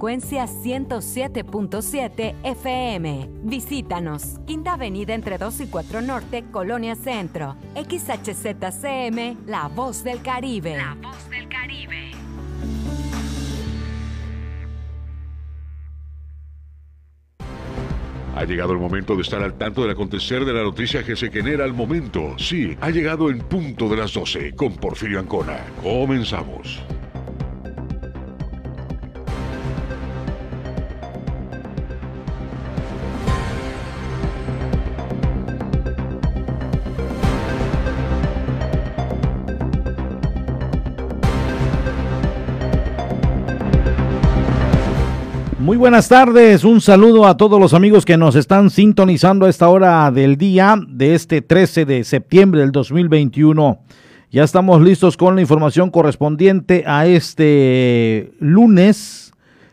frecuencia 107.7 FM. Visítanos, Quinta Avenida entre 2 y 4 Norte, Colonia Centro. XHZCM, La Voz del Caribe. La Voz del Caribe. Ha llegado el momento de estar al tanto del acontecer de la noticia que se genera al momento. Sí, ha llegado en punto de las 12 con Porfirio Ancona. Comenzamos. Buenas tardes, un saludo a todos los amigos que nos están sintonizando a esta hora del día de este 13 de septiembre del 2021. Ya estamos listos con la información correspondiente a este lunes.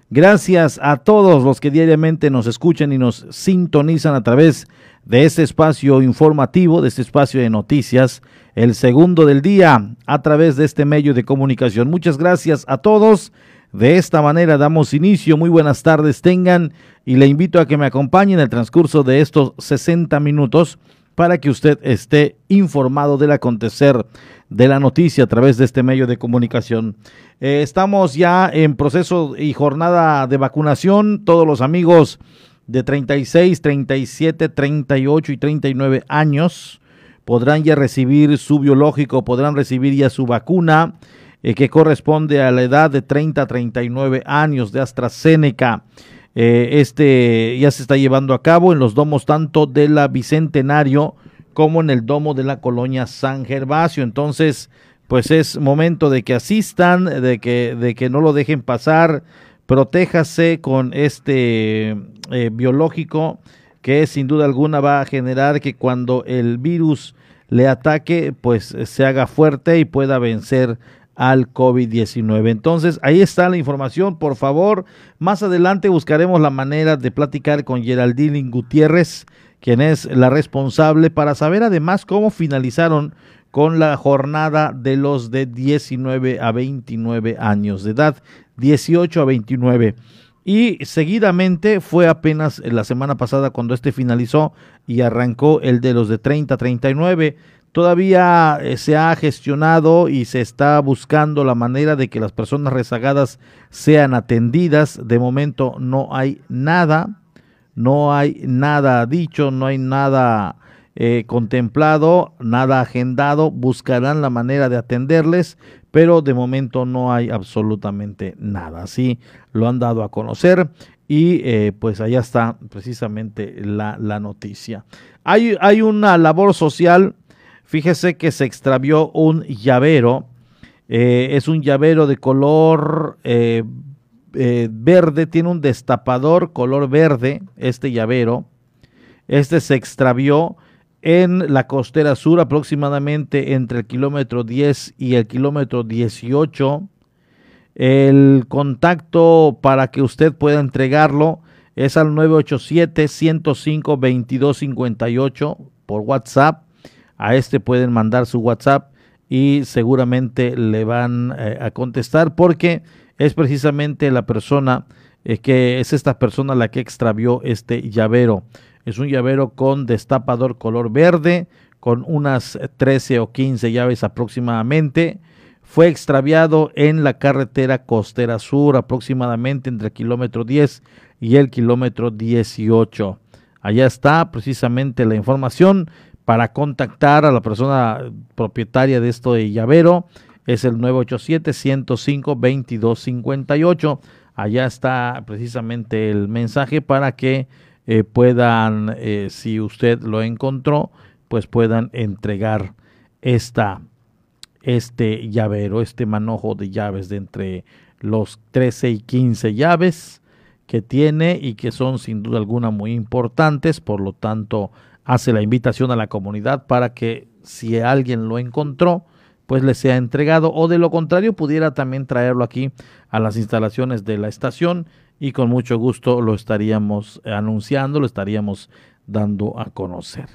Gracias a todos los que diariamente nos escuchan y nos sintonizan a través de este espacio informativo, de este espacio de noticias, el segundo del día, a través de este medio de comunicación. Muchas gracias a todos. De esta manera damos inicio. Muy buenas tardes tengan y le invito a que me acompañe en el transcurso de estos 60 minutos para que usted esté informado del acontecer de la noticia a través de este medio de comunicación. Eh, estamos ya en proceso y jornada de vacunación. Todos los amigos de 36, 37, 38 y 39 años podrán ya recibir su biológico, podrán recibir ya su vacuna. Eh, que corresponde a la edad de 30 a 39 años de AstraZeneca. Eh, este ya se está llevando a cabo en los domos tanto de la Bicentenario como en el domo de la colonia San Gervasio. Entonces, pues es momento de que asistan, de que, de que no lo dejen pasar. Protéjase con este eh, biológico que sin duda alguna va a generar que cuando el virus le ataque, pues se haga fuerte y pueda vencer al COVID-19. Entonces, ahí está la información, por favor. Más adelante buscaremos la manera de platicar con Geraldine Gutiérrez, quien es la responsable, para saber además cómo finalizaron con la jornada de los de 19 a 29 años de edad, 18 a 29. Y seguidamente fue apenas la semana pasada cuando este finalizó y arrancó el de los de 30 a 39 Todavía eh, se ha gestionado y se está buscando la manera de que las personas rezagadas sean atendidas. De momento no hay nada, no hay nada dicho, no hay nada eh, contemplado, nada agendado. Buscarán la manera de atenderles, pero de momento no hay absolutamente nada. Así lo han dado a conocer y eh, pues allá está precisamente la, la noticia. Hay, hay una labor social Fíjese que se extravió un llavero. Eh, es un llavero de color eh, eh, verde, tiene un destapador color verde, este llavero. Este se extravió en la costera sur, aproximadamente entre el kilómetro 10 y el kilómetro 18. El contacto para que usted pueda entregarlo es al 987-105-2258 por WhatsApp a este pueden mandar su WhatsApp y seguramente le van eh, a contestar porque es precisamente la persona eh, que es esta persona la que extravió este llavero. Es un llavero con destapador color verde, con unas 13 o 15 llaves aproximadamente. Fue extraviado en la carretera costera sur, aproximadamente entre el kilómetro 10 y el kilómetro 18. Allá está precisamente la información para contactar a la persona propietaria de esto de llavero es el 987-105-2258. Allá está precisamente el mensaje para que eh, puedan, eh, si usted lo encontró, pues puedan entregar esta, este llavero, este manojo de llaves de entre los 13 y 15 llaves que tiene y que son sin duda alguna muy importantes, por lo tanto hace la invitación a la comunidad para que si alguien lo encontró, pues le sea entregado o de lo contrario pudiera también traerlo aquí a las instalaciones de la estación y con mucho gusto lo estaríamos anunciando, lo estaríamos dando a conocer.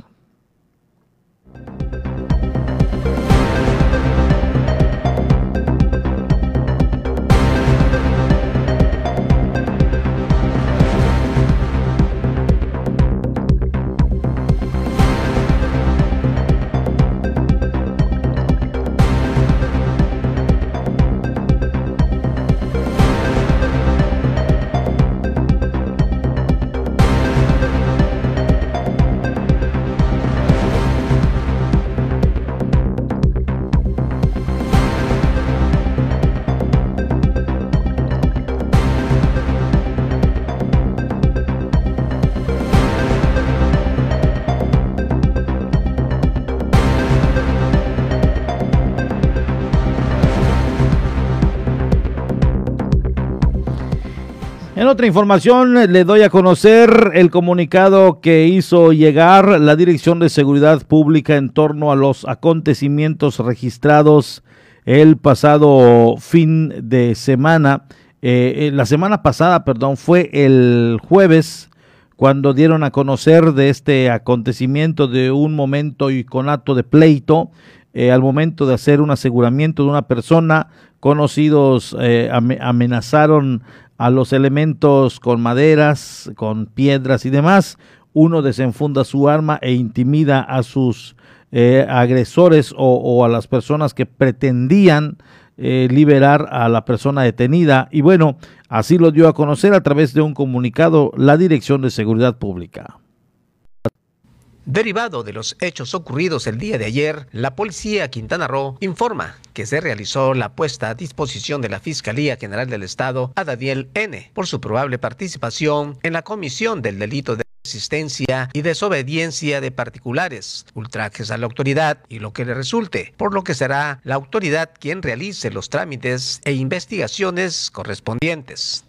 En otra información, le doy a conocer el comunicado que hizo llegar la Dirección de Seguridad Pública en torno a los acontecimientos registrados el pasado fin de semana. Eh, la semana pasada, perdón, fue el jueves cuando dieron a conocer de este acontecimiento de un momento y con acto de pleito. Eh, al momento de hacer un aseguramiento de una persona, conocidos eh, amenazaron a los elementos con maderas, con piedras y demás. Uno desenfunda su arma e intimida a sus eh, agresores o, a las personas que pretendían eh, liberar a la persona detenida. Y bueno, así lo dio a conocer a través de un comunicado la Dirección de Seguridad Pública. Derivado de los hechos ocurridos el día de ayer, la policía Quintana Roo informa que se realizó la puesta a disposición de la Fiscalía General del Estado a Daniel N. por su probable participación en la comisión del delito de resistencia y desobediencia de particulares, ultrajes a la autoridad y lo que le resulte, por lo que será la autoridad quien realice los trámites e investigaciones correspondientes.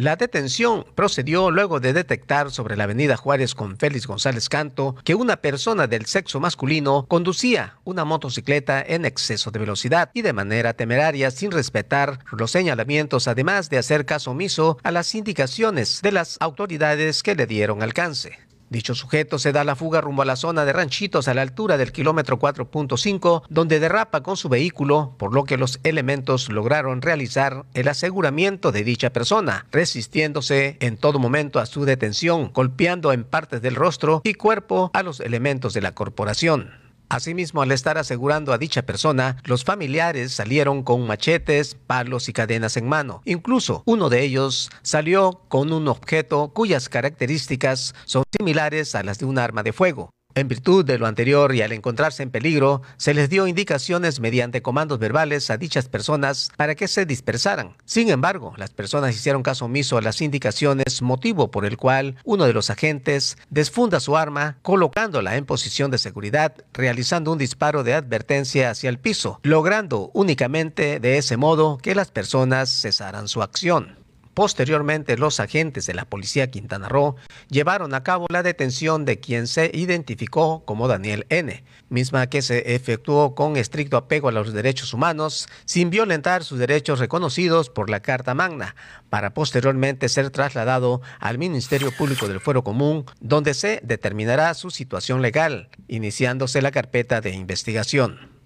La detención procedió luego de detectar sobre la avenida Juárez con Félix González Canto que una persona del sexo masculino conducía una motocicleta en exceso de velocidad y de manera temeraria sin respetar los señalamientos, además de hacer caso omiso a las indicaciones de las autoridades que le dieron alcance. Dicho sujeto se da la fuga rumbo a la zona de Ranchitos a la altura del kilómetro 4.5, donde derrapa con su vehículo, por lo que los elementos lograron realizar el aseguramiento de dicha persona, resistiéndose en todo momento a su detención, golpeando en partes del rostro y cuerpo a los elementos de la corporación. Asimismo, al estar asegurando a dicha persona, los familiares salieron con machetes, palos y cadenas en mano. Incluso uno de ellos salió con un objeto cuyas características son similares a las de un arma de fuego. En virtud de lo anterior y al encontrarse en peligro, se les dio indicaciones mediante comandos verbales a dichas personas para que se dispersaran. Sin embargo, las personas hicieron caso omiso a las indicaciones, motivo por el cual uno de los agentes desfunda su arma, colocándola en posición de seguridad, realizando un disparo de advertencia hacia el piso, logrando únicamente de ese modo que las personas cesaran su acción. Posteriormente, los agentes de la Policía Quintana Roo llevaron a cabo la detención de quien se identificó como Daniel N., misma que se efectuó con estricto apego a los derechos humanos, sin violentar sus derechos reconocidos por la Carta Magna, para posteriormente ser trasladado al Ministerio Público del Fuero Común, donde se determinará su situación legal, iniciándose la carpeta de investigación.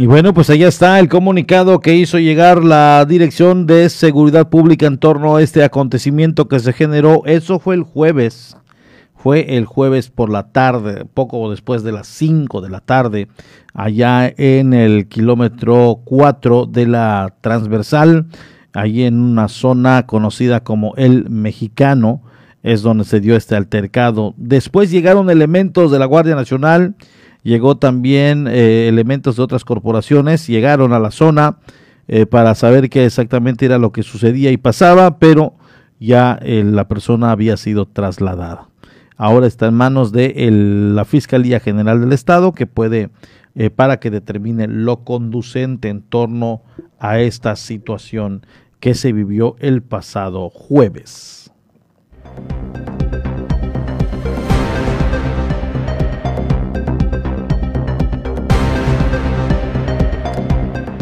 Y bueno, pues allá está el comunicado que hizo llegar la Dirección de Seguridad Pública en torno a este acontecimiento que se generó. Eso fue el jueves. Fue el jueves por la tarde, poco después de las 5 de la tarde, allá en el kilómetro 4 de la transversal, allí en una zona conocida como el Mexicano, es donde se dio este altercado. Después llegaron elementos de la Guardia Nacional llegó también eh, elementos de otras corporaciones, llegaron a la zona eh, para saber qué exactamente era lo que sucedía y pasaba, pero ya eh, la persona había sido trasladada. Ahora está en manos de la Fiscalía General del Estado que puede, para que determine lo conducente en torno a esta situación que se vivió el pasado jueves.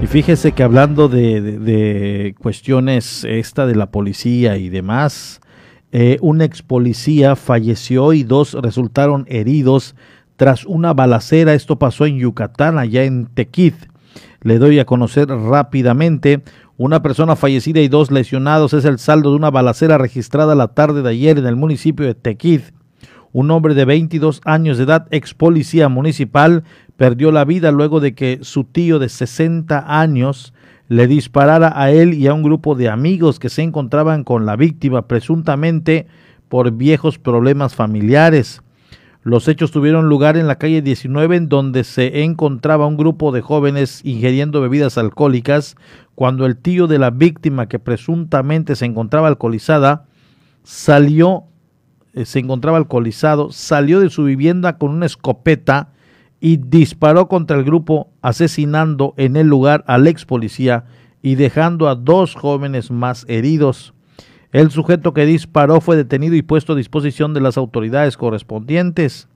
Fíjese que hablando de, cuestiones esta de la policía y demás, eh, un ex policía falleció y dos resultaron heridos tras una balacera. Esto pasó en Yucatán, allá en Tequid. Le doy a conocer rápidamente. Una persona fallecida y dos lesionados es el saldo de una balacera registrada la tarde de ayer en el municipio de Tequid. Un hombre de 22 años de edad, ex policía municipal, perdió la vida luego de que su tío de 60 años le disparara a él y a un grupo de amigos que se encontraban con la víctima presuntamente por viejos problemas familiares. Los hechos tuvieron lugar en la calle 19 en donde se encontraba un grupo de jóvenes ingiriendo bebidas alcohólicas cuando el tío de la víctima que presuntamente se encontraba alcoholizada salió eh, se encontraba alcoholizado, salió de su vivienda con una escopeta y disparó contra el grupo, asesinando en el lugar al ex policía y dejando a dos jóvenes más heridos. El sujeto que disparó fue detenido y puesto a disposición de las autoridades correspondientes.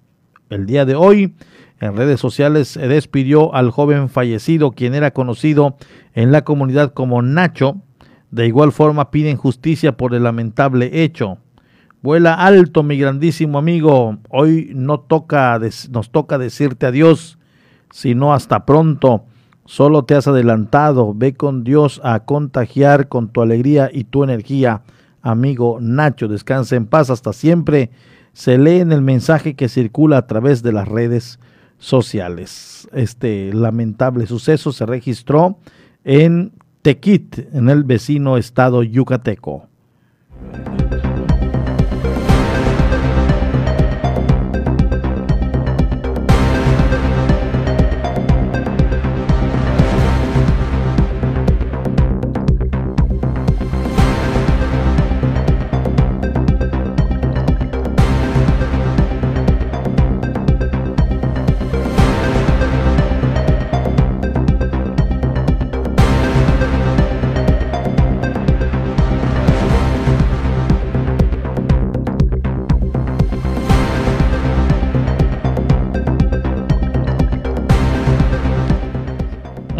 El día de hoy, en redes sociales se despidió al joven fallecido, quien era conocido en la comunidad como Nacho. De igual forma piden justicia por el lamentable hecho. Vuela alto, mi grandísimo amigo. Hoy no toca, nos toca decirte adiós, sino hasta pronto. Solo te has adelantado. Ve con Dios a contagiar con tu alegría y tu energía. Amigo Nacho, descansa en paz hasta siempre. Se lee en el mensaje que circula a través de las redes sociales. Este lamentable suceso se registró en Tequit, en el vecino estado yucateco.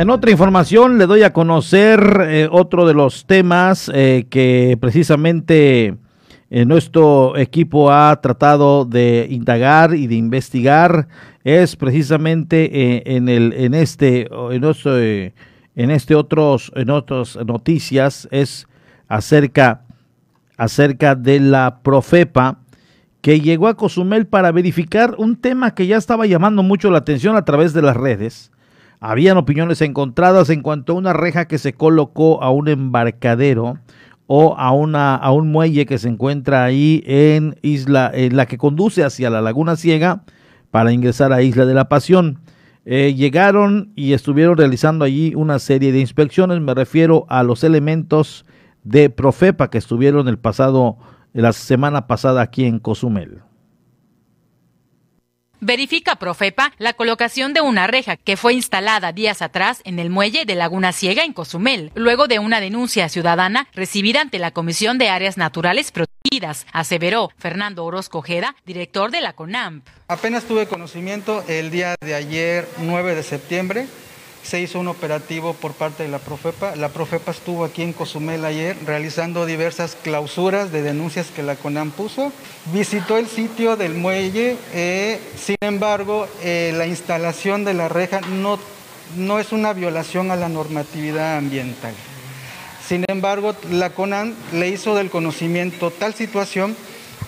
En otra información le doy a conocer eh, otro de los temas eh, que precisamente eh, nuestro equipo ha tratado de indagar y de investigar es precisamente en el en este en, en este otros en otras noticias es acerca acerca de la Profepa que llegó a Cozumel para verificar un tema que ya estaba llamando mucho la atención a través de las redes habían opiniones encontradas en cuanto a una reja que se colocó a un embarcadero o a, una, a un muelle que se encuentra ahí en Isla, en la que conduce hacia la Laguna Ciega para ingresar a Isla de la Pasión. Eh, llegaron y estuvieron realizando allí una serie de inspecciones. Me refiero a los elementos de Profepa que estuvieron el pasado, la semana pasada aquí en Cozumel. Verifica Profepa la colocación de una reja que fue instalada días atrás en el muelle de Laguna Ciega en Cozumel, luego de una denuncia ciudadana recibida ante la Comisión de Áreas Naturales Protegidas, aseveró Fernando Orozco Ojeda, director de la CONAMP. Apenas tuve conocimiento el día de ayer, 9 de septiembre, se hizo un operativo por parte de la Profepa. La Profepa estuvo aquí en Cozumel ayer realizando diversas clausuras de denuncias que la CONAM puso. Visitó el sitio del muelle, eh, sin embargo, eh, la instalación de la reja no, no es una violación a la normatividad ambiental. Sin embargo, la CONAM le hizo del conocimiento tal situación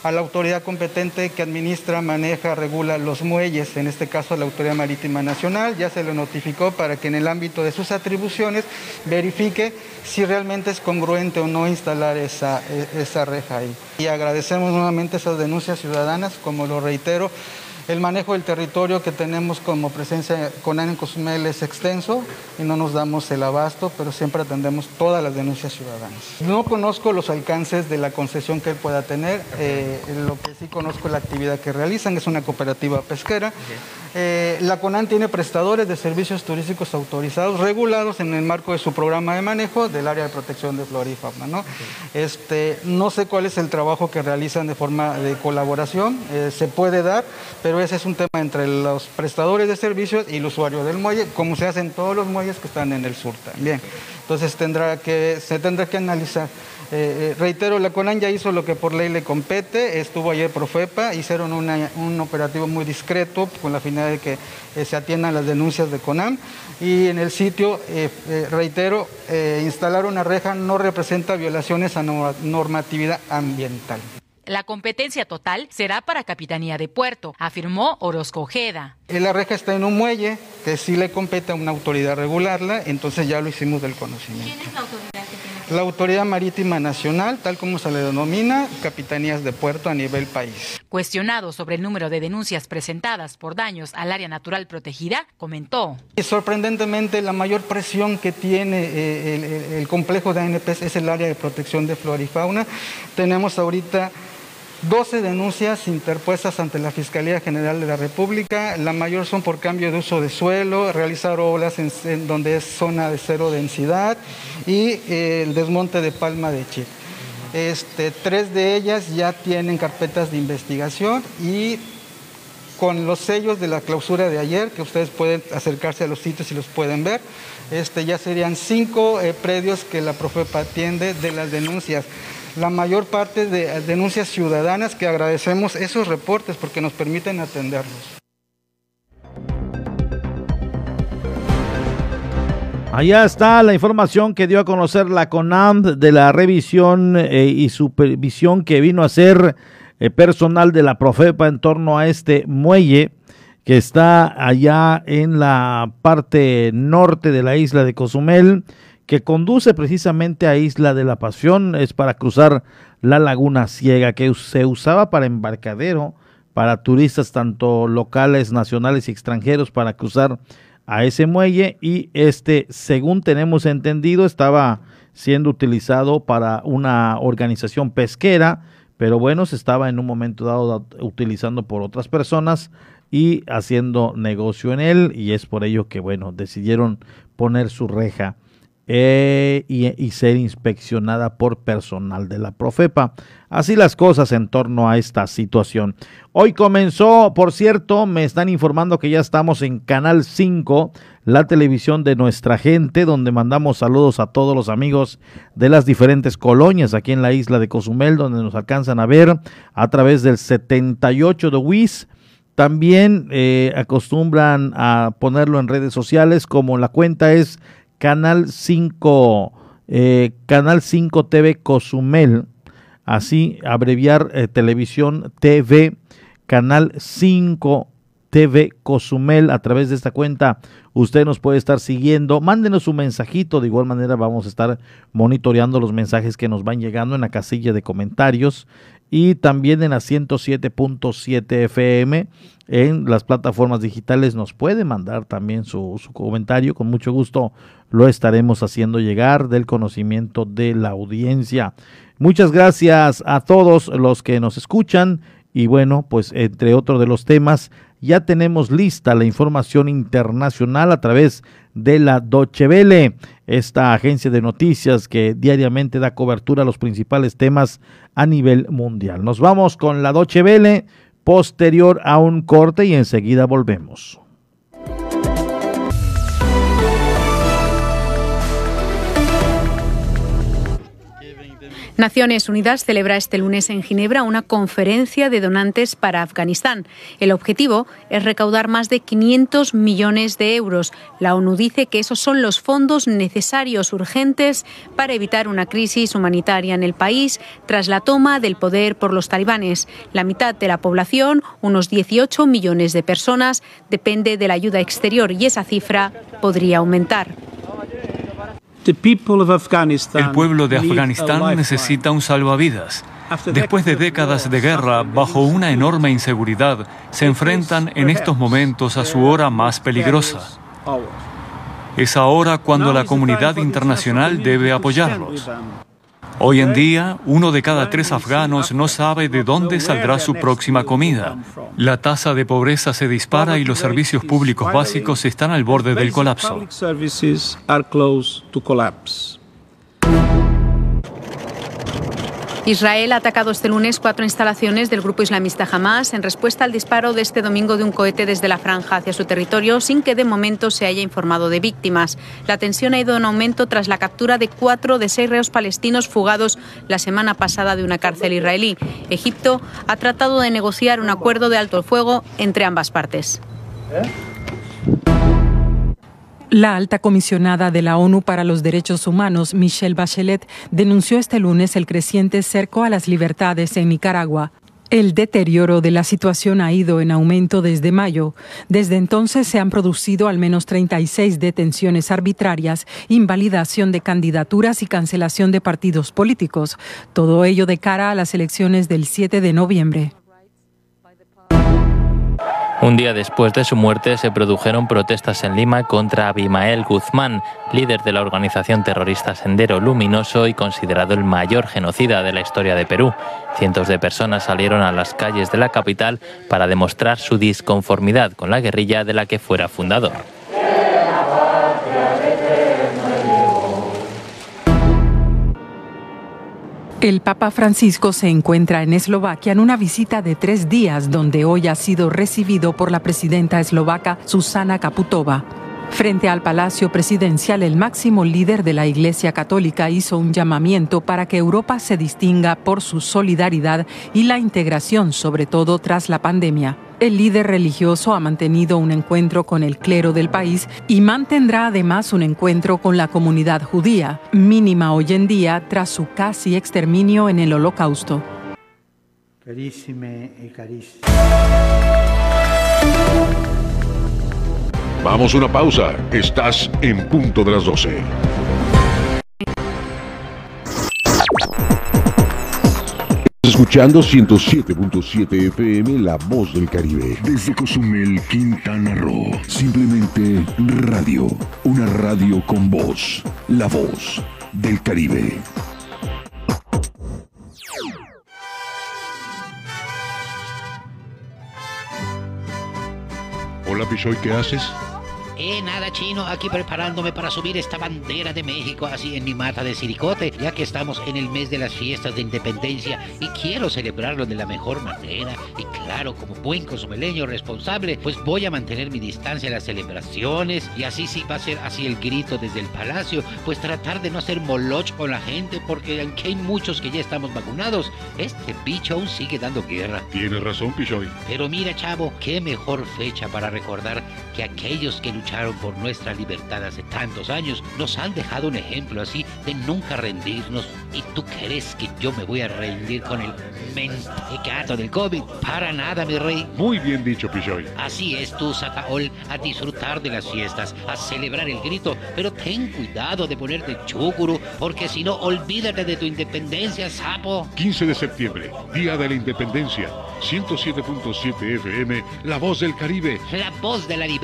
a la autoridad competente que administra, maneja, regula los muelles, en este caso la Autoridad Marítima Nacional, ya se le notificó para que en el ámbito de sus atribuciones verifique si realmente es congruente o no instalar esa, e, esa reja ahí. Y agradecemos nuevamente esas denuncias ciudadanas, como lo reitero, el manejo del territorio que tenemos como presencia con en Cozumel es extenso y no nos damos el abasto, pero siempre atendemos todas las denuncias ciudadanas. No conozco los alcances de la concesión que él pueda tener, eh, lo que sí conozco es la actividad que realizan, es una cooperativa pesquera. Eh, la CONAN tiene prestadores de servicios turísticos autorizados, regulados en el marco de su programa de manejo del área de protección de flora y fauna. ¿no? Este, no sé cuál es el trabajo que realizan de forma de colaboración, eh, se puede dar, pero ese es un tema entre los prestadores de servicios y el usuario del muelle, como se hace en todos los muelles que están en el sur también. Entonces tendrá que, se tendrá que analizar. Eh, eh, reitero, la CONAN ya hizo lo que por ley le compete, estuvo ayer Profepa, hicieron un operativo muy discreto con la finalidad de que eh, se atiendan las denuncias de CONAM y en el sitio, reitero, instalar una reja no representa violaciones a normatividad ambiental. La competencia total será para Capitanía de Puerto, afirmó Orozco Ojeda. La reja está en un muelle que sí le compete a una autoridad regularla, entonces ya lo hicimos del conocimiento. ¿Quién es la autoridad que tiene? La Autoridad Marítima Nacional, tal como se le denomina, Capitanías de Puerto a nivel país. Cuestionado sobre el número de denuncias presentadas por daños al área natural protegida, comentó. Sorprendentemente, la mayor presión que tiene eh, el, complejo de ANPs es el área de protección de flora y fauna. Tenemos ahorita 12 denuncias interpuestas ante la Fiscalía General de la República. La mayor son por cambio de uso de suelo, realizar obras en, donde es zona de cero densidad y eh, el desmonte de palma de chip. Este, tres de ellas ya tienen carpetas de investigación y con los sellos de la clausura de ayer, que ustedes pueden acercarse a los sitios y los pueden ver, este, ya serían cinco eh, predios que la Profepa atiende de las denuncias la mayor parte de denuncias ciudadanas que agradecemos esos reportes porque nos permiten atenderlos. Allá está la información que dio a conocer la CONAM de la revisión eh, y supervisión que vino a hacer eh, personal de la Profepa en torno a este muelle que está allá en la parte norte de la isla de Cozumel que conduce precisamente a Isla de la Pasión, es para cruzar la laguna ciega que se usaba para embarcadero, para turistas tanto locales, nacionales y extranjeros para cruzar a ese muelle. Y este, según tenemos entendido, estaba siendo utilizado para una organización pesquera, pero bueno, se estaba en un momento dado utilizando por otras personas y haciendo negocio en él y es por ello que bueno, decidieron poner su reja eh, y, ser inspeccionada por personal de la Profepa. Así las cosas en torno a esta situación. Hoy comenzó, por cierto, me están informando que ya estamos en Canal 5, la televisión de nuestra gente, donde mandamos saludos a todos los amigos de las diferentes colonias aquí en la isla de Cozumel, donde nos alcanzan a ver a través del 78 de WIS. También eh, acostumbran a ponerlo en redes sociales, como la cuenta es Canal 5, eh, Canal 5 TV Cozumel, así abreviar eh, televisión TV, Canal 5 TV Cozumel a través de esta cuenta. Usted nos puede estar siguiendo. Mándenos un mensajito. De igual manera vamos a estar monitoreando los mensajes que nos van llegando en la casilla de comentarios y también en la 107.7 FM en las plataformas digitales nos puede mandar también su, su, comentario. Con mucho gusto lo estaremos haciendo llegar del conocimiento de la audiencia. Muchas gracias a todos los que nos escuchan y bueno, pues entre otros de los temas, ya tenemos lista la información internacional a través de la Deutsche Welle, esta agencia de noticias que diariamente da cobertura a los principales temas a nivel mundial. Nos vamos con la Deutsche Welle posterior a un corte y enseguida volvemos. Naciones Unidas celebra este lunes en Ginebra una conferencia de donantes para Afganistán. El objetivo es recaudar más de 500 millones de euros. La ONU dice que esos son los fondos necesarios urgentes para evitar una crisis humanitaria en el país tras la toma del poder por los talibanes. La mitad de la población, unos 18 millones de personas, depende de la ayuda exterior y esa cifra podría aumentar. El pueblo de Afganistán necesita un salvavidas. Después de décadas de guerra, bajo una enorme inseguridad, se enfrentan en estos momentos a su hora más peligrosa. Es ahora cuando la comunidad internacional debe apoyarlos. Hoy en día, uno de cada tres afganos no sabe de dónde saldrá su próxima comida. La tasa de pobreza se dispara y los servicios públicos básicos están al borde del colapso. Israel ha atacado este lunes cuatro instalaciones del grupo islamista Hamas en respuesta al disparo de este domingo de un cohete desde la franja hacia su territorio sin que de momento se haya informado de víctimas. La tensión ha ido en aumento tras la captura de cuatro de seis reos palestinos fugados la semana pasada de una cárcel israelí. Egipto ha tratado de negociar un acuerdo de alto el fuego entre ambas partes. La alta comisionada de la ONU para los Derechos Humanos, Michelle Bachelet, denunció este lunes el creciente cerco a las libertades en Nicaragua. El deterioro de la situación ha ido en aumento desde mayo. Desde entonces se han producido al menos 36 detenciones arbitrarias, invalidación de candidaturas y cancelación de partidos políticos. Todo ello de cara a las elecciones del 7 de noviembre. Un día después de su muerte se produjeron protestas en Lima contra Abimael Guzmán, líder de la organización terrorista Sendero Luminoso y considerado el mayor genocida de la historia de Perú. Cientos de personas salieron a las calles de la capital para demostrar su disconformidad con la guerrilla de la que fuera fundador. El Papa Francisco se encuentra en Eslovaquia en una visita de tres días donde hoy ha sido recibido por la presidenta eslovaca Susana Kaputova. Frente al Palacio Presidencial, el máximo líder de la Iglesia Católica hizo un llamamiento para que Europa se distinga por su solidaridad y la integración, sobre todo tras la pandemia. El líder religioso ha mantenido un encuentro con el clero del país y mantendrá además un encuentro con la comunidad judía, mínima hoy en día tras su casi exterminio en el Holocausto. Vamos a una pausa. Estás en punto de las 12. Escuchando 107.7 FM La Voz del Caribe. Desde Cozumel, Quintana Roo. Simplemente radio. Una radio con voz. La Voz del Caribe. Hola Pichoy, ¿qué haces? Eh, nada chino, aquí preparándome para subir esta bandera de México así en mi mata de siricote, ya que estamos en el mes de las fiestas de independencia y quiero celebrarlo de la mejor manera. Y claro, como buen cosumeleño responsable, pues voy a mantener mi distancia en las celebraciones y así sí va a ser así el grito desde el palacio, pues tratar de no hacer moloch con la gente, porque aunque hay muchos que ya estamos vacunados, este bicho aún sigue dando guerra. Tienes razón, Pichoy. Pero mira, chavo, qué mejor fecha para recordar que aquellos que lucharon por nuestra libertad hace tantos años, nos han dejado un ejemplo así de nunca rendirnos. ¿Y tú crees que yo me voy a rendir con el mentecato del COVID? Para nada, mi rey. Muy bien dicho, Pichoy. Así es tú, Sataol, a disfrutar de las fiestas, a celebrar el grito, pero ten cuidado de ponerte chúcuro, porque si no, olvídate de tu independencia, sapo. 15 de septiembre, Día de la Independencia, 107.7 FM, La Voz del Caribe. La voz de la libertad.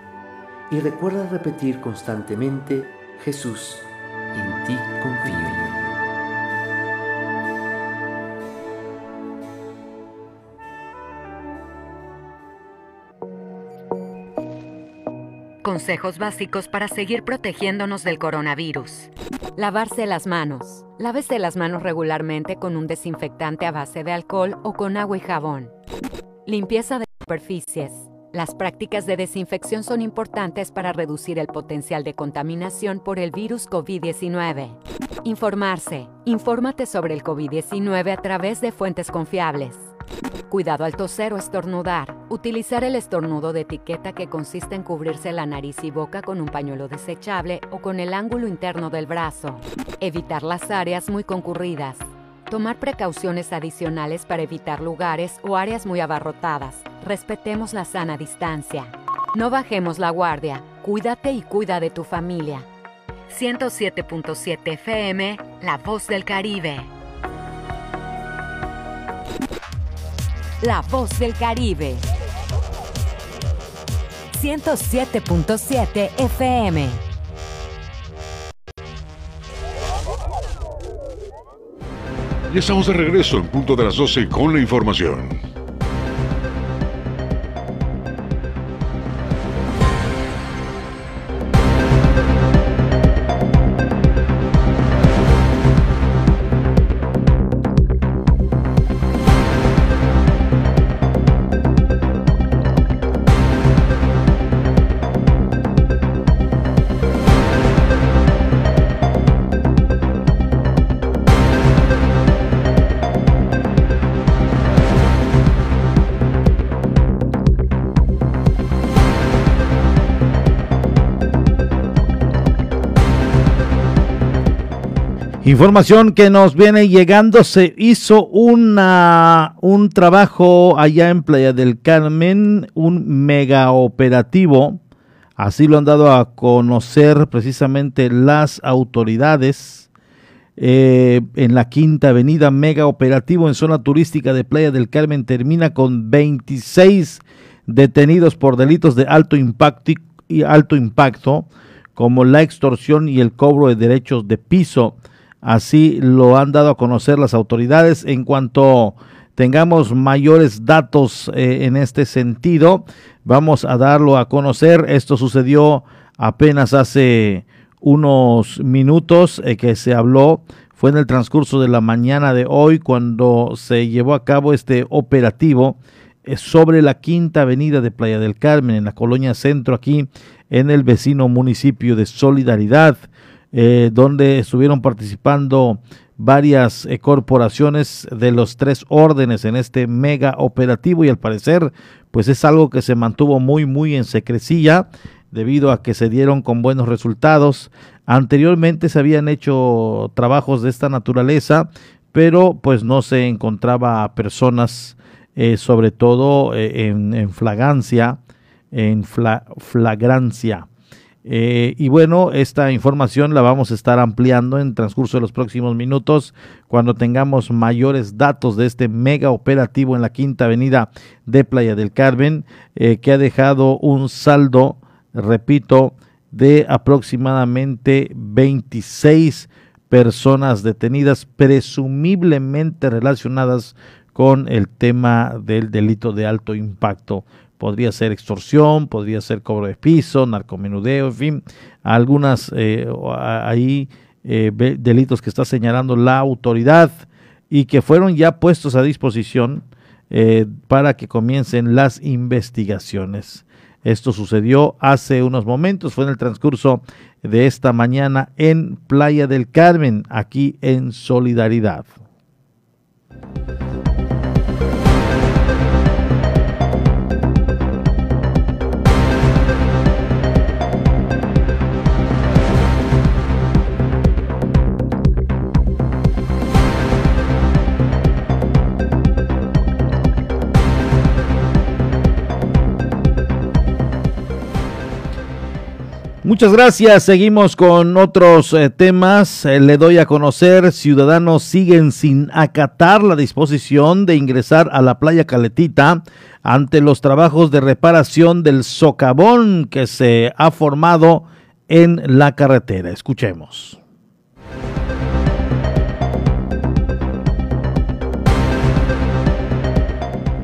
Y recuerda repetir constantemente, Jesús, en ti confío. Consejos básicos para seguir protegiéndonos del coronavirus. Lavarse las manos. Lávese las manos regularmente con un desinfectante a base de alcohol o con agua y jabón. Limpieza de superficies. Las prácticas de desinfección son importantes para reducir el potencial de contaminación por el virus COVID-19. Informarse. Infórmate sobre el COVID-19 a través de fuentes confiables. Cuidado al toser o estornudar. Utilizar el estornudo de etiqueta que consiste en cubrirse la nariz y boca con un pañuelo desechable o con el ángulo interno del brazo. Evitar las áreas muy concurridas. Tomar precauciones adicionales para evitar lugares o áreas muy abarrotadas. Respetemos la sana distancia. No bajemos la guardia. Cuídate y cuida de tu familia. 107.7 FM, La Voz del Caribe. La Voz del Caribe. 107.7 FM. Y estamos de regreso en punto de las 12 con la información. Información que nos viene llegando, se hizo una, un trabajo allá en Playa del Carmen, un mega operativo, así lo han dado a conocer precisamente las autoridades eh, en la Quinta Avenida, mega operativo en zona turística de Playa del Carmen, termina con 26 detenidos por delitos de alto impacto, y alto impacto como la extorsión y el cobro de derechos de piso. Así lo han dado a conocer las autoridades. En cuanto tengamos mayores datos eh, en este sentido, vamos a darlo a conocer. Esto sucedió apenas hace unos minutos eh, que se habló. Fue en el transcurso de la mañana de hoy cuando se llevó a cabo este operativo eh, sobre la quinta avenida de Playa del Carmen, en la colonia centro, aquí en el vecino municipio de Solidaridad. Eh, donde estuvieron participando varias eh, corporaciones de los tres órdenes en este mega operativo y al parecer pues es algo que se mantuvo muy muy en secrecía debido a que se dieron con buenos resultados. Anteriormente se habían hecho trabajos de esta naturaleza, pero pues no se encontraba personas eh, sobre todo en, en, flagancia, en flagrancia. Eh, y bueno, esta información la vamos a estar ampliando en transcurso de los próximos minutos cuando tengamos mayores datos de este mega operativo en la quinta avenida de Playa del Carmen, eh, que ha dejado un saldo, repito, de aproximadamente 26 personas detenidas, presumiblemente relacionadas con el tema del delito de alto impacto podría ser extorsión, podría ser cobro de piso, narcomenudeo, en fin, algunas eh, ahí eh, delitos que está señalando la autoridad y que fueron ya puestos a disposición eh, para que comiencen las investigaciones. Esto sucedió hace unos momentos, fue en el transcurso de esta mañana en Playa del Carmen, aquí en Solidaridad. Muchas gracias. Seguimos con otros eh, temas. Eh, le doy a conocer, ciudadanos siguen sin acatar la disposición de ingresar a la playa Caletita ante los trabajos de reparación del socavón que se ha formado en la carretera. Escuchemos.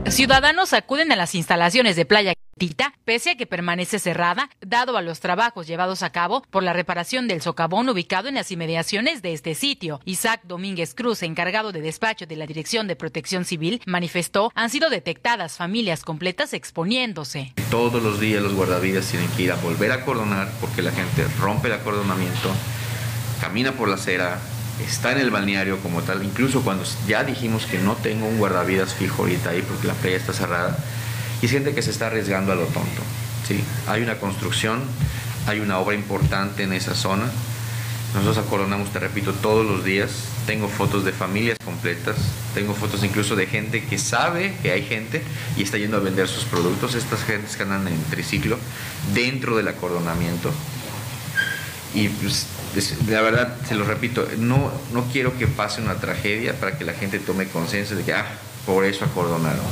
Ciudadanos acuden a las instalaciones de Playa Tita, pese a que permanece cerrada, dado a los trabajos llevados a cabo por la reparación del socavón ubicado en las inmediaciones de este sitio. Isaac Domínguez Cruz, encargado de despacho de la Dirección de Protección Civil, manifestó han sido detectadas familias completas exponiéndose. Todos los días los guardavidas tienen que ir a volver a acordonar porque la gente rompe el acordonamiento, camina por la acera, está en el balneario como tal, incluso cuando ya dijimos que no tengo un guardavidas fijo ahorita ahí porque la playa está cerrada, y es gente que se está arriesgando a lo tonto. ¿sí? Hay una construcción, hay una obra importante en esa zona. Nosotros acordonamos, te repito, todos los días. Tengo fotos de familias completas, tengo fotos incluso de gente que sabe que hay gente y está yendo a vender sus productos. Estas gentes que andan en triciclo dentro del acordonamiento. Y pues, la verdad, se lo repito, no, no quiero que pase una tragedia para que la gente tome conciencia de que, ah, por eso acordonaron.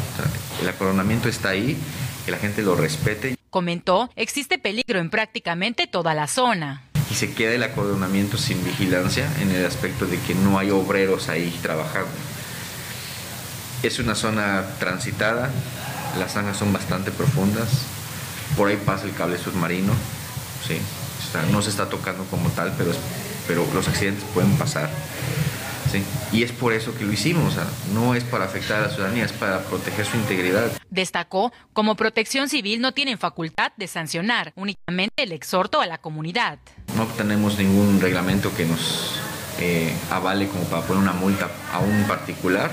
el acordonamiento está ahí, que la gente lo respete. Comentó, existe peligro en prácticamente toda la zona. Y se queda el acordonamiento sin vigilancia en el aspecto de que no hay obreros ahí trabajando. Es una zona transitada, las zanjas son bastante profundas, por ahí pasa el cable submarino, sí, no se está tocando como tal, pero, pero los accidentes pueden pasar. Y es por eso que lo hicimos, no es para afectar a la ciudadanía, es para proteger su integridad. Destacó, como protección civil no tienen facultad de sancionar, únicamente el exhorto a la comunidad. No tenemos ningún reglamento que nos eh, avale como para poner una multa a un particular.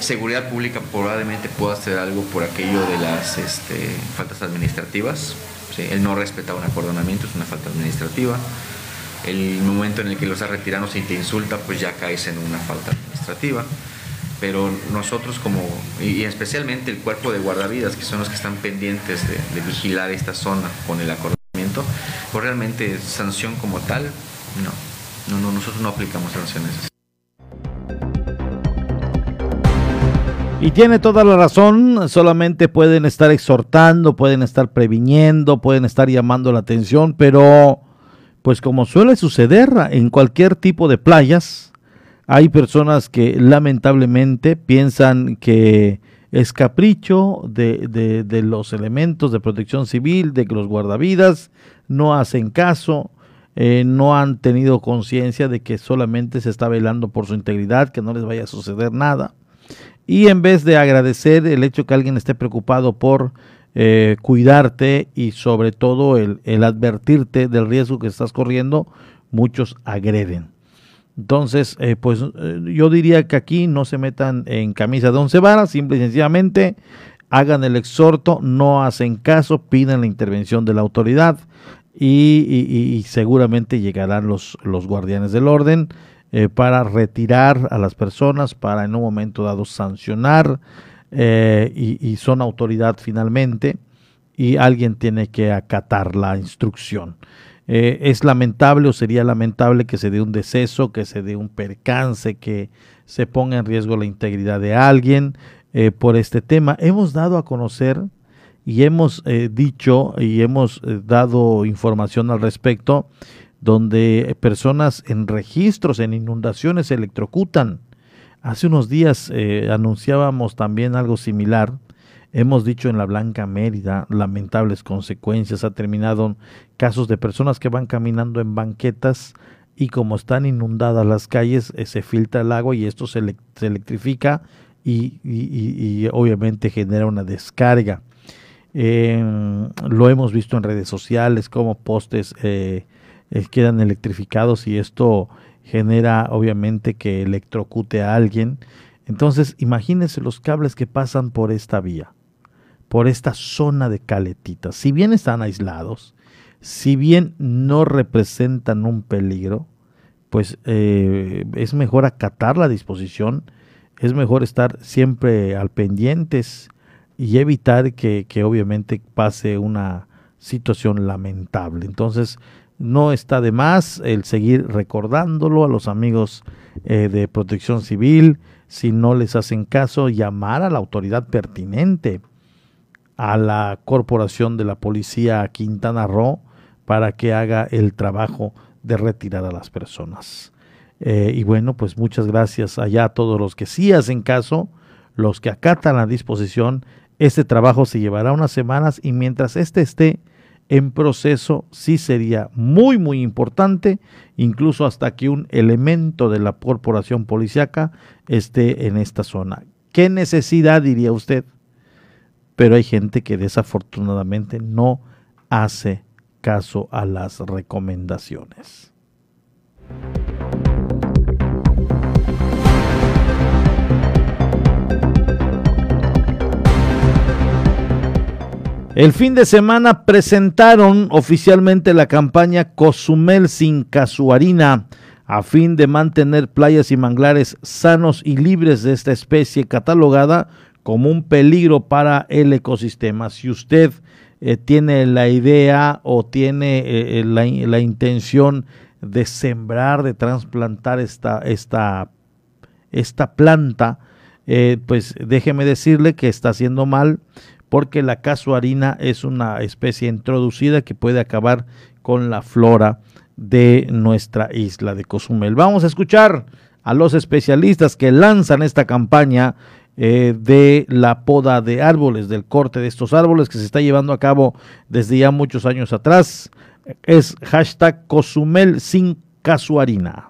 Seguridad Pública probablemente pueda hacer algo por aquello de las este, faltas administrativas. El no respetar un acordonamiento es una falta administrativa. el momento en el que los estás retirando si te insulta, pues ya caes en una falta administrativa. Pero nosotros como, y especialmente el cuerpo de guardavidas, que son los que están pendientes de, vigilar esta zona con el acordamiento, pues realmente sanción como tal, no. No, no, nosotros no aplicamos sanciones Y tiene toda la razón, solamente pueden estar exhortando, pueden estar previniendo, pueden estar llamando la atención, pero pues como suele suceder en cualquier tipo de playas, hay personas que lamentablemente piensan que es capricho de, de, los elementos de protección civil, de que los guardavidas no hacen caso, eh, no han tenido conciencia de que solamente se está velando por su integridad, que no les vaya a suceder nada y en vez de agradecer el hecho que alguien esté preocupado por eh, cuidarte y sobre todo el, advertirte del riesgo que estás corriendo, muchos agreden. Entonces, eh, pues eh, yo diría que aquí no se metan en camisa de once varas, simple y sencillamente hagan el exhorto, no hacen caso, piden la intervención de la autoridad y, seguramente llegarán los, los guardianes del orden eh, para retirar a las personas, para en un momento dado sancionar eh, y, son autoridad finalmente y alguien tiene que acatar la instrucción. Eh, es lamentable o sería lamentable que se dé un deceso, que se dé un percance, que se ponga en riesgo la integridad de alguien por este tema. Hemos dado a conocer y hemos dicho y hemos dado información al respecto donde personas en registros, en inundaciones se electrocutan. Hace unos días eh, anunciábamos también algo similar. Hemos dicho en la Blanca Mérida lamentables consecuencias. Ha terminado casos de personas que van caminando en banquetas y como están inundadas las calles, eh, se filtra el agua y esto se, electrifica y, obviamente genera una descarga. lo hemos visto en redes sociales como postes quedan electrificados y esto genera obviamente que electrocute a alguien. Entonces, imagínense los cables que pasan por esta vía, por esta zona de caletitas. Si bien están aislados, si bien no representan un peligro, pues eh, es mejor acatar la disposición, es mejor estar siempre al pendientes y evitar que, que obviamente pase una situación lamentable. Entonces, no está de más el seguir recordándolo a los amigos eh, de protección civil, si no les hacen caso, llamar a la autoridad pertinente, a la corporación de la policía Quintana Roo, para que haga el trabajo de retirar a las personas. Eh, y bueno, pues muchas gracias allá a todos los que sí hacen caso, los que acatan la disposición. Este trabajo se llevará unas semanas y mientras este esté en proceso sí sería muy muy importante, incluso hasta que un elemento de la corporación policiaca esté en esta zona. ¿Qué necesidad diría usted? Pero hay gente que desafortunadamente no hace caso a las recomendaciones. El fin de semana presentaron oficialmente la campaña Cozumel sin casuarina a fin de mantener playas y manglares sanos y libres de esta especie catalogada como un peligro para el ecosistema. Si usted eh, tiene la idea o tiene eh, eh, la, intención de sembrar, de trasplantar esta, esta, esta planta, pues déjeme decirle que está haciendo mal porque la casuarina es una especie introducida que puede acabar con la flora de nuestra isla de Cozumel. Vamos a escuchar a los especialistas que lanzan esta campaña eh, de la poda de árboles, del corte de estos árboles que se está llevando a cabo desde ya muchos años atrás. Es hashtag Cozumel sin casuarina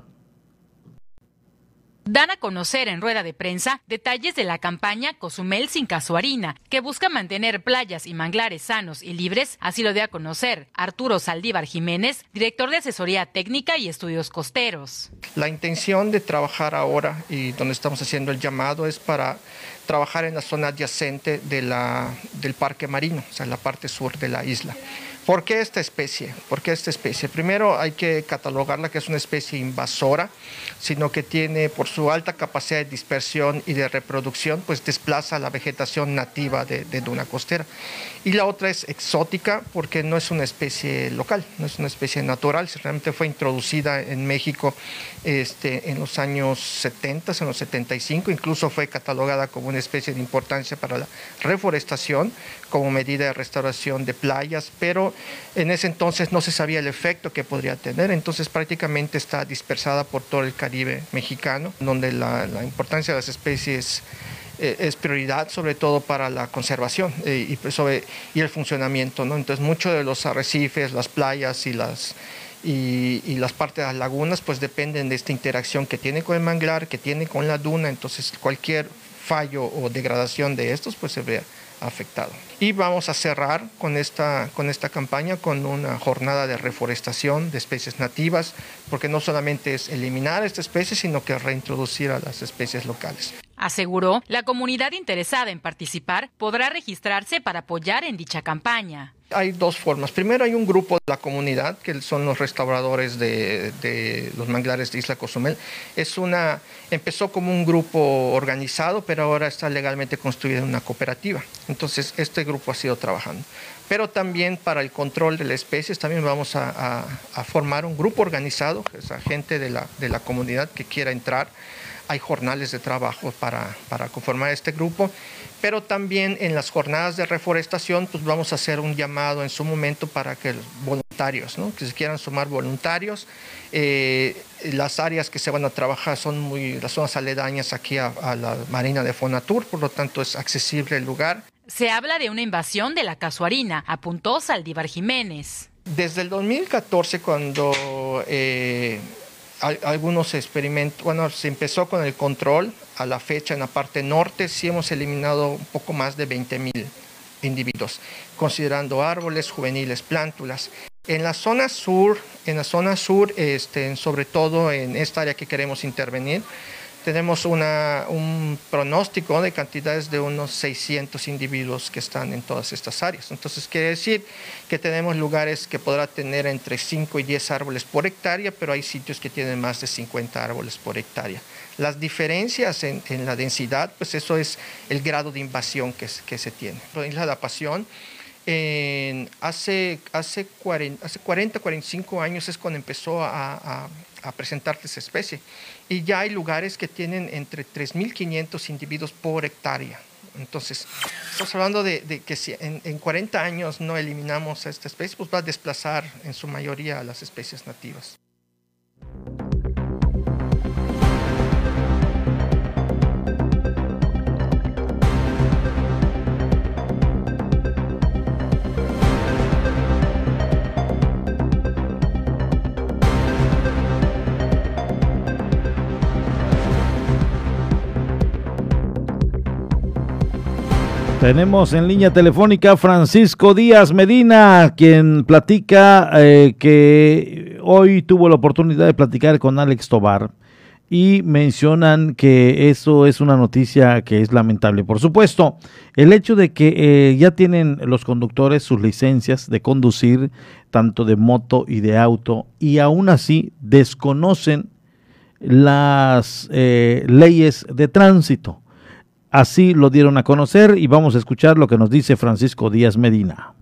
dan a conocer en rueda de prensa detalles de la campaña Cozumel sin casuarina, que busca mantener playas y manglares sanos y libres, así lo dio a conocer Arturo Saldívar Jiménez, director de asesoría técnica y estudios costeros. La intención de trabajar ahora y donde estamos haciendo el llamado es para trabajar en la zona adyacente del parque marino, o sea, la parte sur de la isla. ¿Por qué esta especie? ¿Por qué esta especie? Primero hay que catalogarla que es una especie invasora, sino que tiene por su alta capacidad de dispersión y de reproducción, pues desplaza la vegetación nativa de, de duna costera. Y la otra es exótica porque no es una especie local, no es una especie natural, realmente fue introducida en México este, en los años 70, en los 75, incluso fue catalogada como una especie de importancia para la reforestación como medida de restauración de playas, pero en ese entonces no se sabía el efecto que podría tener, entonces prácticamente está dispersada por todo el Caribe mexicano, donde la, importancia de las especies eh, es prioridad sobre todo para la conservación eh, y, pues, y el funcionamiento. ¿no? Entonces muchos de los arrecifes, las playas y las, y, y, las partes de las lagunas pues dependen de esta interacción que tiene con el manglar, que tiene con la duna, entonces cualquier fallo o degradación de estos pues se ve afectado. Y vamos a cerrar con esta, con esta campaña con una jornada de reforestación de especies nativas, porque no solamente es eliminar esta especie, sino que reintroducir a las especies locales. Aseguró, la comunidad interesada en participar podrá registrarse para apoyar en dicha campaña. Hay dos formas. Primero hay un grupo de la comunidad, que son los restauradores de, los manglares de Isla Cozumel. Es una, empezó como un grupo organizado, pero ahora está legalmente construido en una cooperativa. Entonces, este grupo ha sido trabajando. Pero también para el control de las especies, también vamos a, formar un grupo organizado, esa gente de la, de la comunidad que quiera entrar hay jornales de trabajo para, para, conformar este grupo, pero también en las jornadas de reforestación pues vamos a hacer un llamado en su momento para que los voluntarios, ¿no? que se quieran sumar voluntarios. Eh, las áreas que se van a trabajar son muy, las zonas aledañas aquí a, a la Marina de Fonatur, por lo tanto es accesible el lugar. Se habla de una invasión de la casuarina, apuntó Saldívar Jiménez. Desde el 2014, cuando eh, algunos experimentos, bueno, se empezó con el control, a la fecha en la parte norte sí hemos eliminado un poco más de 20 mil individuos, considerando árboles, juveniles, plántulas. En la zona sur, en la zona sur, este, sobre todo en esta área que queremos intervenir, tenemos un pronóstico de cantidades de unos 600 individuos que están en todas estas áreas. Entonces quiere decir que tenemos lugares que podrá tener entre 5 y 10 árboles por hectárea, pero hay sitios que tienen más de 50 árboles por hectárea. Las diferencias en, la densidad, pues eso es el grado de invasión que, que se tiene. En la Pasión, hace, hace, 40, hace 40, 45 años es cuando empezó a, a, a presentarse esa especie y ya hay lugares que tienen entre 3.500 individuos por hectárea. Entonces, estamos hablando de, que si en, en, 40 años no eliminamos a esta especie, pues va a desplazar en su mayoría a las especies nativas. Tenemos en línea telefónica Francisco Díaz Medina, quien platica eh, que hoy tuvo la oportunidad de platicar con Alex Tobar y mencionan que eso es una noticia que es lamentable. Por supuesto, el hecho de que eh, ya tienen los conductores sus licencias de conducir tanto de moto y de auto y aún así desconocen las eh, leyes de tránsito Así lo dieron a conocer y vamos a escuchar lo que nos dice Francisco Díaz Medina.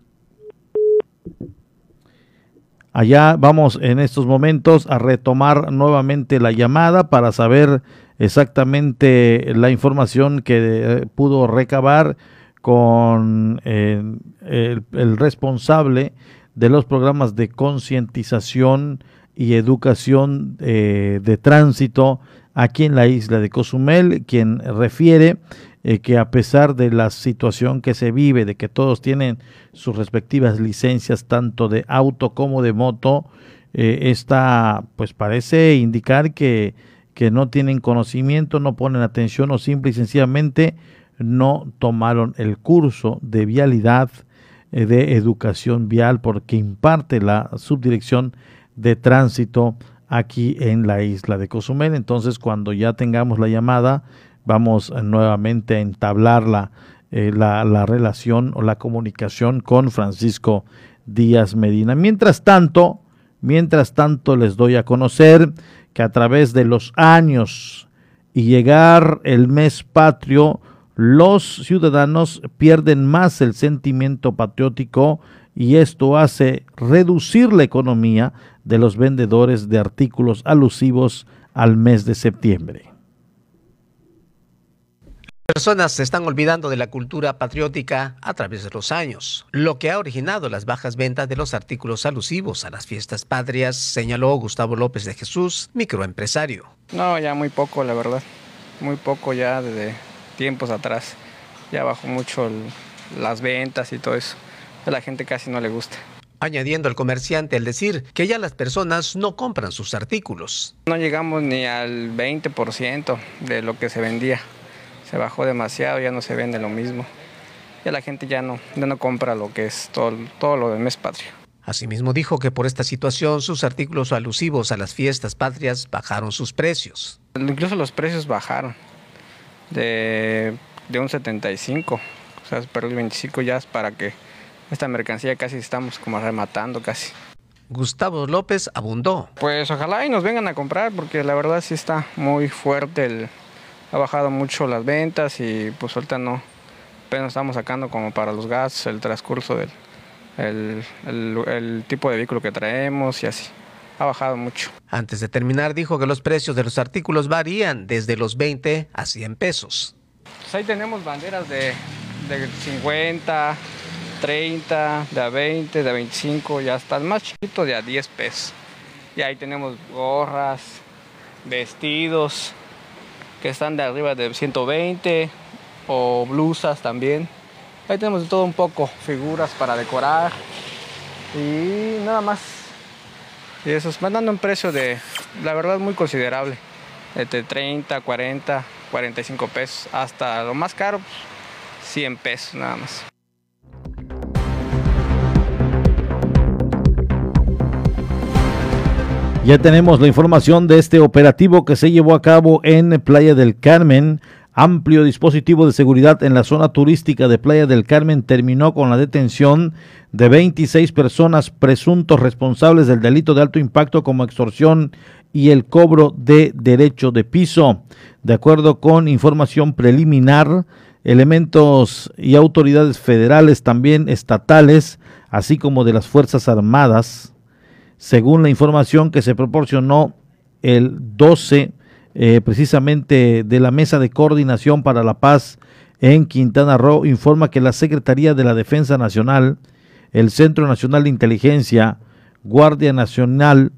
Allá vamos en estos momentos a retomar nuevamente la llamada para saber exactamente la información que eh, pudo recabar con eh, el, responsable de los programas de concientización y educación eh, de tránsito aquí en la isla de Cozumel, quien refiere eh, que a pesar de la situación que se vive, de que todos tienen sus respectivas licencias, tanto de auto como de moto, eh, esta pues parece indicar que, que no tienen conocimiento, no ponen atención o simple y sencillamente no tomaron el curso de vialidad eh, de educación vial porque imparte la subdirección de tránsito aquí en la isla de Cozumel. Entonces, cuando ya tengamos la llamada, vamos nuevamente a entablar la, eh, la, la relación o la comunicación con Francisco Díaz Medina. Mientras tanto, mientras tanto les doy a conocer que a través de los años y llegar el mes patrio, los ciudadanos pierden más el sentimiento patriótico y esto hace reducir la economía de los vendedores de artículos alusivos al mes de septiembre personas se están olvidando de la cultura patriótica a través de los años, lo que ha originado las bajas ventas de los artículos alusivos a las fiestas patrias, señaló Gustavo López de Jesús, microempresario. No, ya muy poco, la verdad. Muy poco ya desde tiempos atrás. Ya bajó mucho las ventas y todo eso. A la gente casi no le gusta. Añadiendo al comerciante al decir que ya las personas no compran sus artículos. No llegamos ni al 20% de lo que se vendía se bajó demasiado, ya no se vende lo mismo. Ya la gente ya no, ya no compra lo que es todo, todo lo del mes patrio. Asimismo dijo que por esta situación sus artículos alusivos a las fiestas patrias bajaron sus precios. Incluso los precios bajaron de, de un 75, o sea, pero el 25 ya es para que esta mercancía casi estamos como rematando casi. Gustavo López abundó. Pues ojalá y nos vengan a comprar porque la verdad sí está muy fuerte el, ha bajado mucho las ventas y pues ahorita no, apenas estamos sacando como para los gastos el transcurso del el, tipo de vehículo que traemos y así. Ha bajado mucho. Antes de terminar, dijo que los precios de los artículos varían desde los 20 a 100 pesos. Pues ahí tenemos banderas de, de 50, 30, de a 20, de a 25 y hasta el más chiquito de a 10 pesos. Y ahí tenemos gorras, vestidos, que están de arriba de 120 o blusas también. Ahí tenemos de todo un poco, figuras para decorar y nada más. Y eso van un precio de, la verdad, muy considerable. De 30, 40, 45 pesos, hasta lo más caro, 100 pesos nada más. Ya tenemos la información de este operativo que se llevó a cabo en Playa del Carmen. Amplio dispositivo de seguridad en la zona turística de Playa del Carmen terminó con la detención de 26 personas presuntos responsables del delito de alto impacto como extorsión y el cobro de derecho de piso. De acuerdo con información preliminar, elementos y autoridades federales, también estatales, así como de las Fuerzas Armadas, según la información que se proporcionó el 12 eh, precisamente de la Mesa de Coordinación para la Paz en Quintana Roo, informa que la Secretaría de la Defensa Nacional, el Centro Nacional de Inteligencia, Guardia Nacional,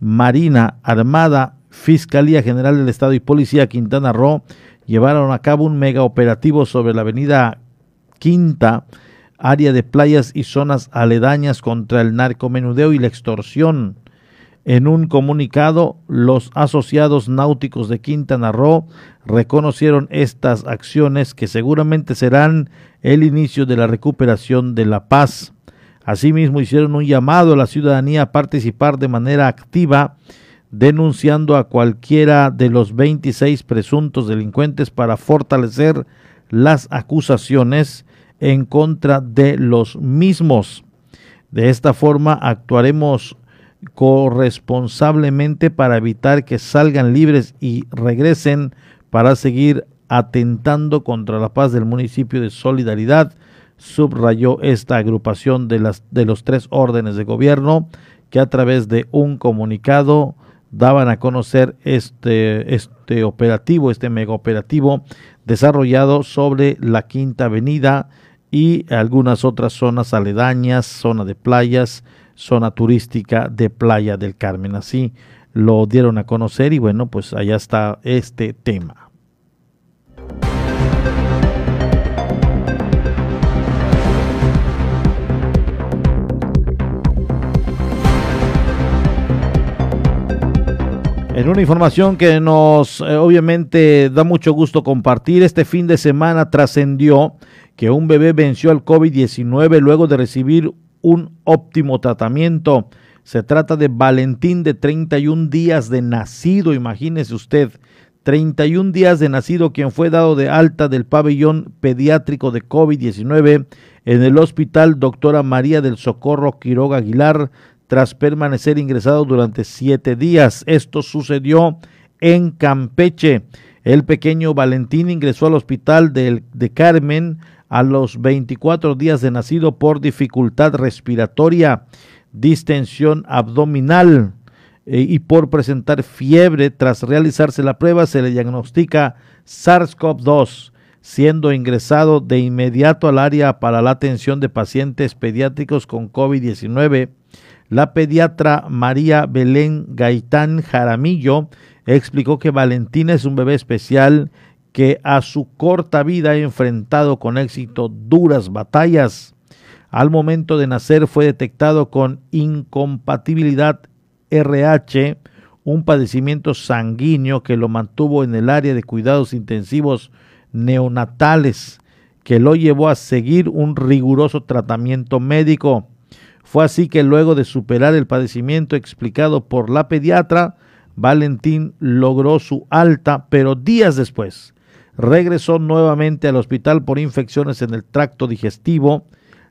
Marina, Armada, Fiscalía General del Estado y Policía Quintana Roo llevaron a cabo un mega operativo sobre la avenida Quinta área de playas y zonas aledañas contra el narcomenudeo y la extorsión. En un comunicado, los asociados náuticos de Quintana Roo reconocieron estas acciones que seguramente serán el inicio de la recuperación de la paz. Asimismo, hicieron un llamado a la ciudadanía a participar de manera activa, denunciando a cualquiera de los 26 presuntos delincuentes para fortalecer las acusaciones en contra de los mismos. De esta forma actuaremos corresponsablemente para evitar que salgan libres y regresen para seguir atentando contra la paz del municipio de Solidaridad, subrayó esta agrupación de, las, de los tres órdenes de gobierno que a través de un comunicado daban a conocer este, este operativo, este mega operativo desarrollado sobre la Quinta Avenida y algunas otras zonas aledañas, zona de playas, zona turística de Playa del Carmen. Así lo dieron a conocer y bueno, pues allá está este tema. En una información que nos eh, obviamente da mucho gusto compartir, este fin de semana trascendió que un bebé venció al COVID-19 luego de recibir un óptimo tratamiento. Se trata de Valentín de 31 días de nacido, imagínese usted, 31 días de nacido, quien fue dado de alta del pabellón pediátrico de COVID-19 en el hospital Doctora María del Socorro Quiroga Aguilar, tras permanecer ingresado durante siete días. Esto sucedió en Campeche. El pequeño Valentín ingresó al hospital de, de Carmen a los 24 días de nacido por dificultad respiratoria, distensión abdominal eh, y por presentar fiebre. Tras realizarse la prueba se le diagnostica SARS-CoV-2, siendo ingresado de inmediato al área para la atención de pacientes pediátricos con COVID-19. La pediatra María Belén Gaitán Jaramillo explicó que Valentina es un bebé especial que a su corta vida ha enfrentado con éxito duras batallas. Al momento de nacer fue detectado con incompatibilidad RH, un padecimiento sanguíneo que lo mantuvo en el área de cuidados intensivos neonatales, que lo llevó a seguir un riguroso tratamiento médico. Fue así que luego de superar el padecimiento explicado por la pediatra, Valentín logró su alta, pero días después regresó nuevamente al hospital por infecciones en el tracto digestivo.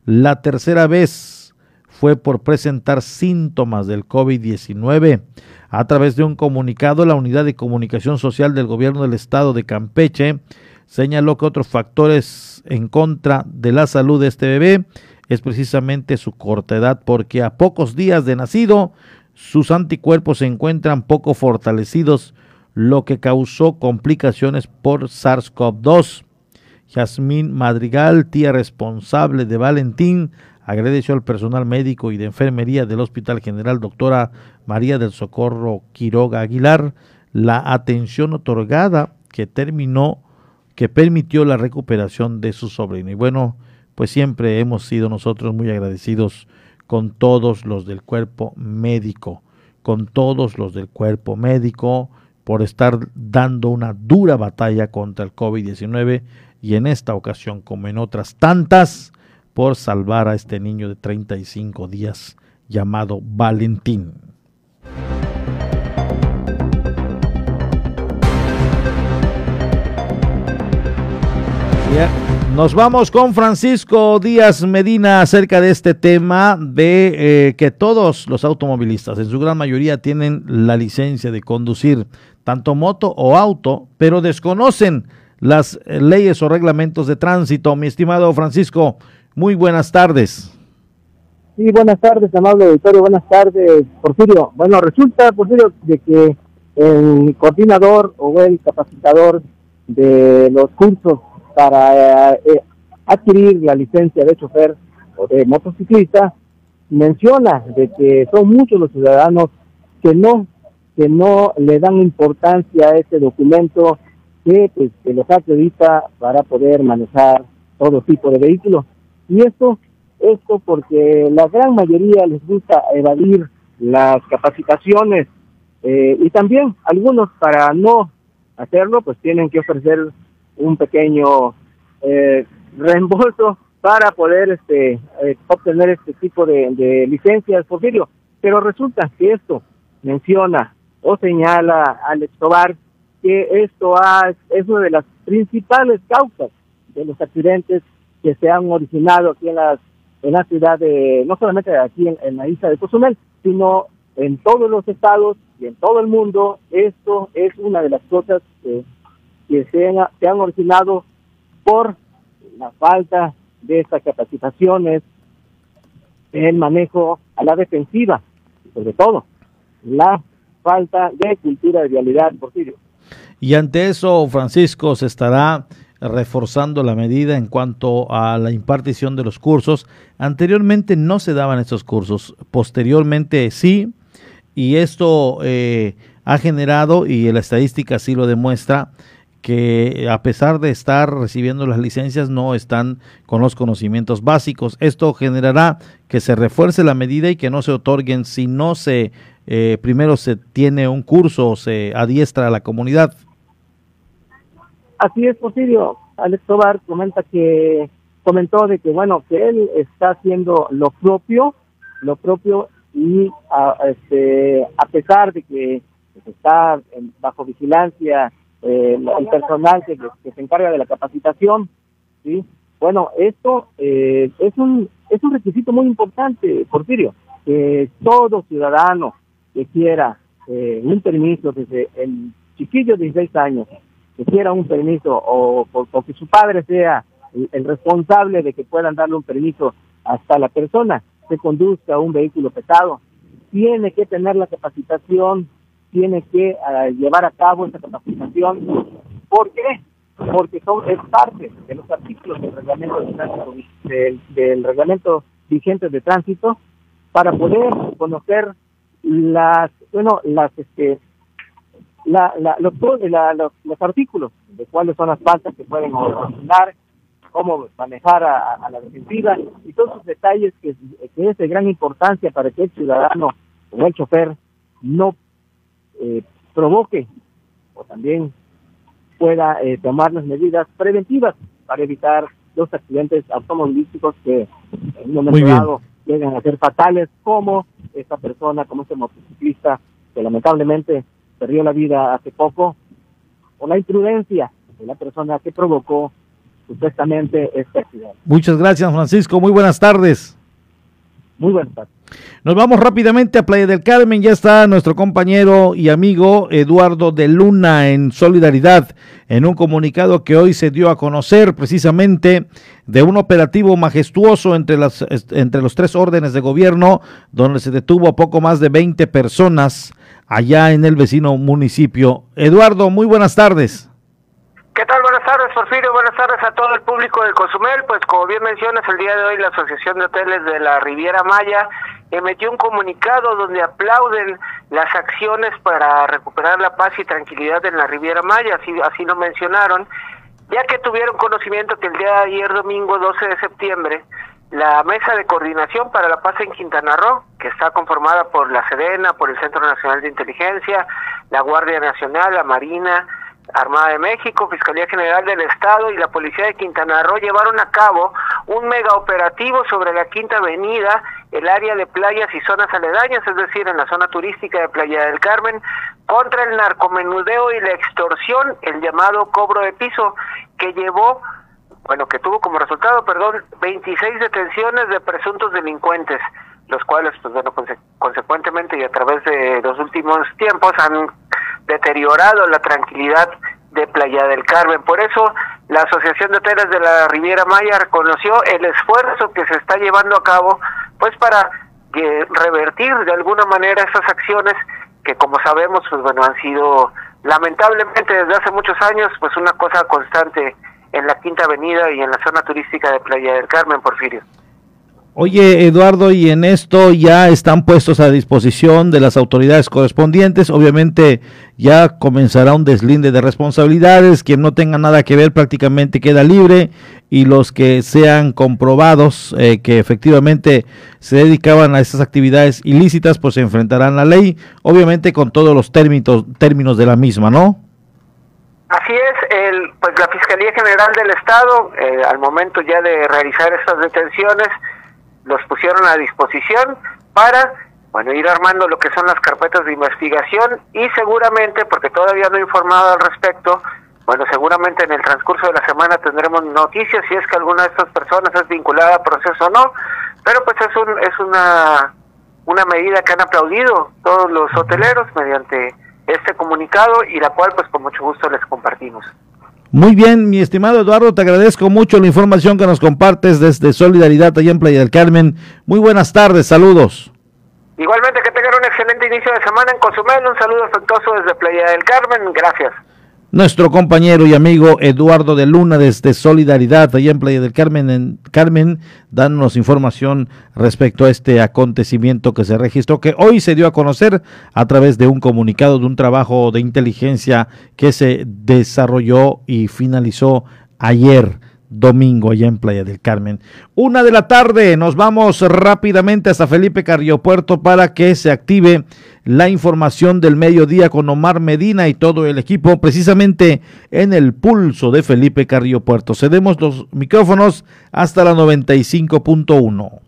La tercera vez fue por presentar síntomas del COVID-19. A través de un comunicado, la Unidad de Comunicación Social del Gobierno del Estado de Campeche señaló que otros factores en contra de la salud de este bebé es precisamente su corta edad, porque a pocos días de nacido sus anticuerpos se encuentran poco fortalecidos, lo que causó complicaciones por SARS-CoV-2. Yasmín Madrigal, tía responsable de Valentín, agradeció al personal médico y de enfermería del Hospital General Doctora María del Socorro Quiroga Aguilar la atención otorgada que terminó, que permitió la recuperación de su sobrino. Y bueno, pues siempre hemos sido nosotros muy agradecidos con todos los del cuerpo médico, con todos los del cuerpo médico por estar dando una dura batalla contra el COVID-19 y en esta ocasión, como en otras tantas, por salvar a este niño de 35 días llamado Valentín. Nos vamos con Francisco Díaz Medina acerca de este tema de eh, que todos los automovilistas, en su gran mayoría, tienen la licencia de conducir tanto moto o auto, pero desconocen las eh, leyes o reglamentos de tránsito. Mi estimado Francisco, muy buenas tardes. Sí, buenas tardes, amable auditorio, buenas tardes, Porfirio. Bueno, resulta, Porfirio, de que el coordinador o el capacitador de los cursos para eh, adquirir la licencia de chofer o de motociclista, menciona de que son muchos los ciudadanos que no que no le dan importancia a este documento que, pues, que los acredita para poder manejar todo tipo de vehículos. Y esto, esto porque la gran mayoría les gusta evadir las capacitaciones eh, y también algunos para no hacerlo, pues tienen que ofrecer un pequeño eh, reembolso para poder este eh, obtener este tipo de, de licencias, Porfirio. Pero resulta que esto menciona o señala al Escobar que esto es una de las principales causas de los accidentes que se han originado aquí en las en la ciudad de, no solamente aquí en, la isla de Cozumel, sino en todos los estados y en todo el mundo, esto es una de las cosas que, que se, se han originado por la falta de estas capacitaciones, el manejo a la defensiva, sobre todo la falta de cultura de vialidad, Porfirio. Y ante eso, Francisco, se estará reforzando la medida en cuanto a la impartición de los cursos. Anteriormente no se daban estos cursos, posteriormente sí, y esto eh, ha generado, y la estadística sí lo demuestra, que a pesar de estar recibiendo las licencias no están con los conocimientos básicos. Esto generará que se refuerce la medida y que no se otorguen si no se eh, primero se tiene un curso o se adiestra a la comunidad. Así es, Porfirio. Alex Tobar comenta que comentó de que bueno que él está haciendo lo propio, lo propio y a, este, a pesar de que está bajo vigilancia eh, el personal que, se encarga de la capacitación, ¿sí? Bueno, esto eh, es un es un requisito muy importante, Porfirio, que todo ciudadano que quiera eh, un permiso desde el chiquillo de 16 años, que quiera un permiso o, que su padre sea el, responsable de que puedan darle un permiso hasta la persona que conduzca un vehículo pesado, tiene que tener la capacitación, tiene que ah, llevar a cabo esa capacitación. ¿Por qué? Porque son, es parte de los artículos del reglamento, de del reglamento vigente de tránsito para poder conocer las, bueno, las, este, la, la, los, los, artículos de cuáles son las faltas que pueden originar, cómo manejar a, la defensiva y todos esos detalles que, que, es de gran importancia para que el ciudadano o el chofer no eh, provoque o también pueda eh, tomar las medidas preventivas para evitar los accidentes automovilísticos que en un momento dado llegan a ser fatales, como esta persona, como este motociclista que lamentablemente perdió la vida hace poco, o la imprudencia de la persona que provocó supuestamente este accidente. Muchas gracias, Francisco. Muy buenas tardes. Muy buenas tardes. Nos vamos rápidamente a Playa del Carmen. Ya está nuestro compañero y amigo Eduardo de Luna en solidaridad en un comunicado que hoy se dio a conocer precisamente de un operativo majestuoso entre, las, entre los tres órdenes de gobierno donde se detuvo a poco más de 20 personas allá en el vecino municipio. Eduardo, muy buenas tardes. ¿Qué tal? Buenas tardes, Porfirio. Buenas tardes a todo el público de Cozumel. Pues como bien mencionas, el día de hoy la Asociación de Hoteles de la Riviera Maya emitió un comunicado donde aplauden las acciones para recuperar la paz y tranquilidad en la Riviera Maya, así, así lo mencionaron, ya que tuvieron conocimiento que el día de ayer, domingo 12 de septiembre, la Mesa de Coordinación para la Paz en Quintana Roo, que está conformada por la Sedena, por el Centro Nacional de Inteligencia, la Guardia Nacional, la Marina, Armada de México, Fiscalía General del Estado y la Policía de Quintana Roo llevaron a cabo un mega operativo sobre la Quinta Avenida, el área de playas y zonas aledañas, es decir, en la zona turística de Playa del Carmen, contra el narcomenudeo y la extorsión, el llamado cobro de piso, que llevó, bueno, que tuvo como resultado, perdón, 26 detenciones de presuntos delincuentes los cuales, pues bueno, consecuentemente y a través de los últimos tiempos han deteriorado la tranquilidad de Playa del Carmen. Por eso, la Asociación de Hoteles de la Riviera Maya reconoció el esfuerzo que se está llevando a cabo, pues para eh, revertir de alguna manera esas acciones que, como sabemos, pues bueno, han sido lamentablemente desde hace muchos años, pues una cosa constante en la Quinta Avenida y en la zona turística de Playa del Carmen, Porfirio. Oye, Eduardo, y en esto ya están puestos a disposición de las autoridades correspondientes. Obviamente ya comenzará un deslinde de responsabilidades. Quien no tenga nada que ver prácticamente queda libre y los que sean comprobados eh, que efectivamente se dedicaban a esas actividades ilícitas, pues se enfrentarán a la ley, obviamente con todos los términos, términos de la misma, ¿no? Así es, el, pues la Fiscalía General del Estado, eh, al momento ya de realizar estas detenciones, los pusieron a disposición para bueno, ir armando lo que son las carpetas de investigación y seguramente, porque todavía no he informado al respecto, bueno, seguramente en el transcurso de la semana tendremos noticias si es que alguna de estas personas es vinculada a proceso o no, pero pues es, un, es una, una medida que han aplaudido todos los hoteleros mediante este comunicado y la cual pues con mucho gusto les compartimos. Muy bien, mi estimado Eduardo, te agradezco mucho la información que nos compartes desde Solidaridad allá en Playa del Carmen. Muy buenas tardes, saludos. Igualmente que tengan un excelente inicio de semana en Cozumel, un saludo afectuoso desde Playa del Carmen, gracias nuestro compañero y amigo Eduardo de Luna desde Solidaridad, allá en Playa del Carmen, en Carmen, información respecto a este acontecimiento que se registró, que hoy se dio a conocer a través de un comunicado de un trabajo de inteligencia que se desarrolló y finalizó ayer domingo allá en Playa del Carmen. Una de la tarde, nos vamos rápidamente hasta Felipe Carriopuerto para que se active la información del mediodía con Omar Medina y todo el equipo precisamente en el pulso de Felipe Carriopuerto. Cedemos los micrófonos hasta la 95.1.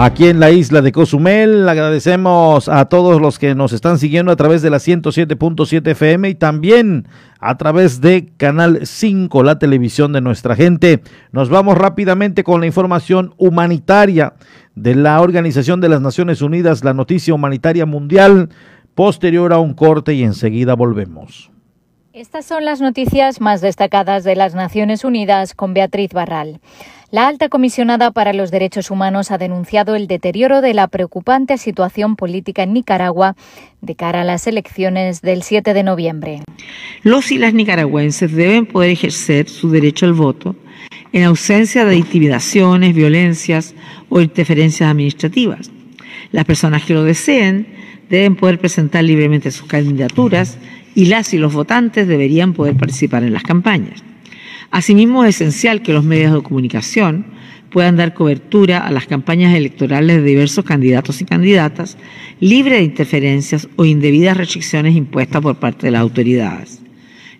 aquí en la isla de Cozumel. Agradecemos a todos los que nos están siguiendo a través de la 107.7 FM y también a través de Canal 5, la televisión de nuestra gente. Nos vamos rápidamente con la información humanitaria de la Organización de las Naciones Unidas, la noticia humanitaria mundial, posterior a un corte y enseguida volvemos. Estas son las noticias más destacadas de las Naciones Unidas con Beatriz Barral. La alta comisionada para los derechos humanos ha denunciado el deterioro de la preocupante situación política en Nicaragua de cara a las elecciones del 7 de noviembre. Los y las nicaragüenses deben poder ejercer su derecho al voto en ausencia de intimidaciones, violencias o interferencias administrativas. Las personas que lo deseen deben poder presentar libremente sus candidaturas y las y los votantes deberían poder participar en las campañas. Asimismo, es esencial que los medios de comunicación puedan dar cobertura a las campañas electorales de diversos candidatos y candidatas, libre de interferencias o indebidas restricciones impuestas por parte de las autoridades.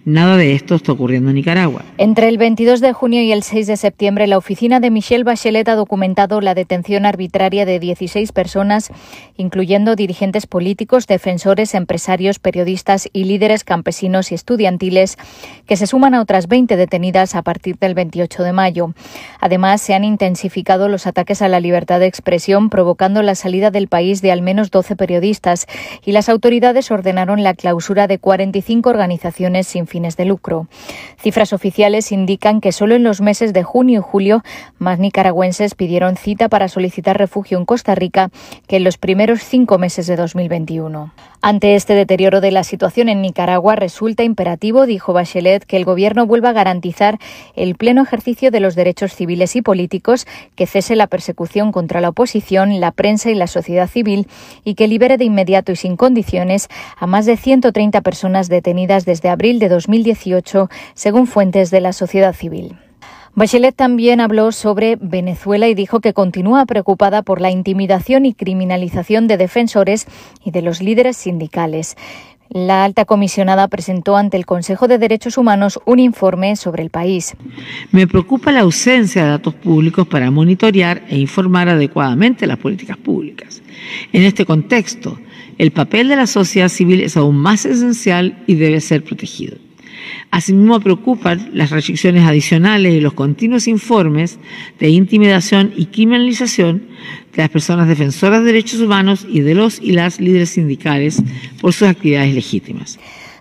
Nada de esto está ocurriendo en Nicaragua. Entre el 22 de junio y el 6 de septiembre, la oficina de Michelle Bachelet ha documentado la detención arbitraria de 16 personas, incluyendo dirigentes políticos, defensores, empresarios, periodistas y líderes campesinos y estudiantiles, que se suman a otras 20 detenidas a partir del 28 de mayo. Además, se han intensificado los ataques a la libertad de expresión, provocando la salida del país de al menos 12 periodistas, y las autoridades ordenaron la clausura de 45 organizaciones sin fin de lucro. Cifras oficiales indican que solo en los meses de junio y julio más nicaragüenses pidieron cita para solicitar refugio en Costa Rica que en los primeros cinco meses de 2021. Ante este deterioro de la situación en Nicaragua, resulta imperativo, dijo Bachelet, que el Gobierno vuelva a garantizar el pleno ejercicio de los derechos civiles y políticos, que cese la persecución contra la oposición, la prensa y la sociedad civil y que libere de inmediato y sin condiciones a más de 130 personas detenidas desde abril de 2018, según fuentes de la sociedad civil. Bachelet también habló sobre Venezuela y dijo que continúa preocupada por la intimidación y criminalización de defensores y de los líderes sindicales. La alta comisionada presentó ante el Consejo de Derechos Humanos un informe sobre el país. Me preocupa la ausencia de datos públicos para monitorear e informar adecuadamente las políticas públicas. En este contexto, el papel de la sociedad civil es aún más esencial y debe ser protegido. Asimismo, preocupan las restricciones adicionales y los continuos informes de intimidación y criminalización de las personas defensoras de derechos humanos y de los y las líderes sindicales por sus actividades legítimas.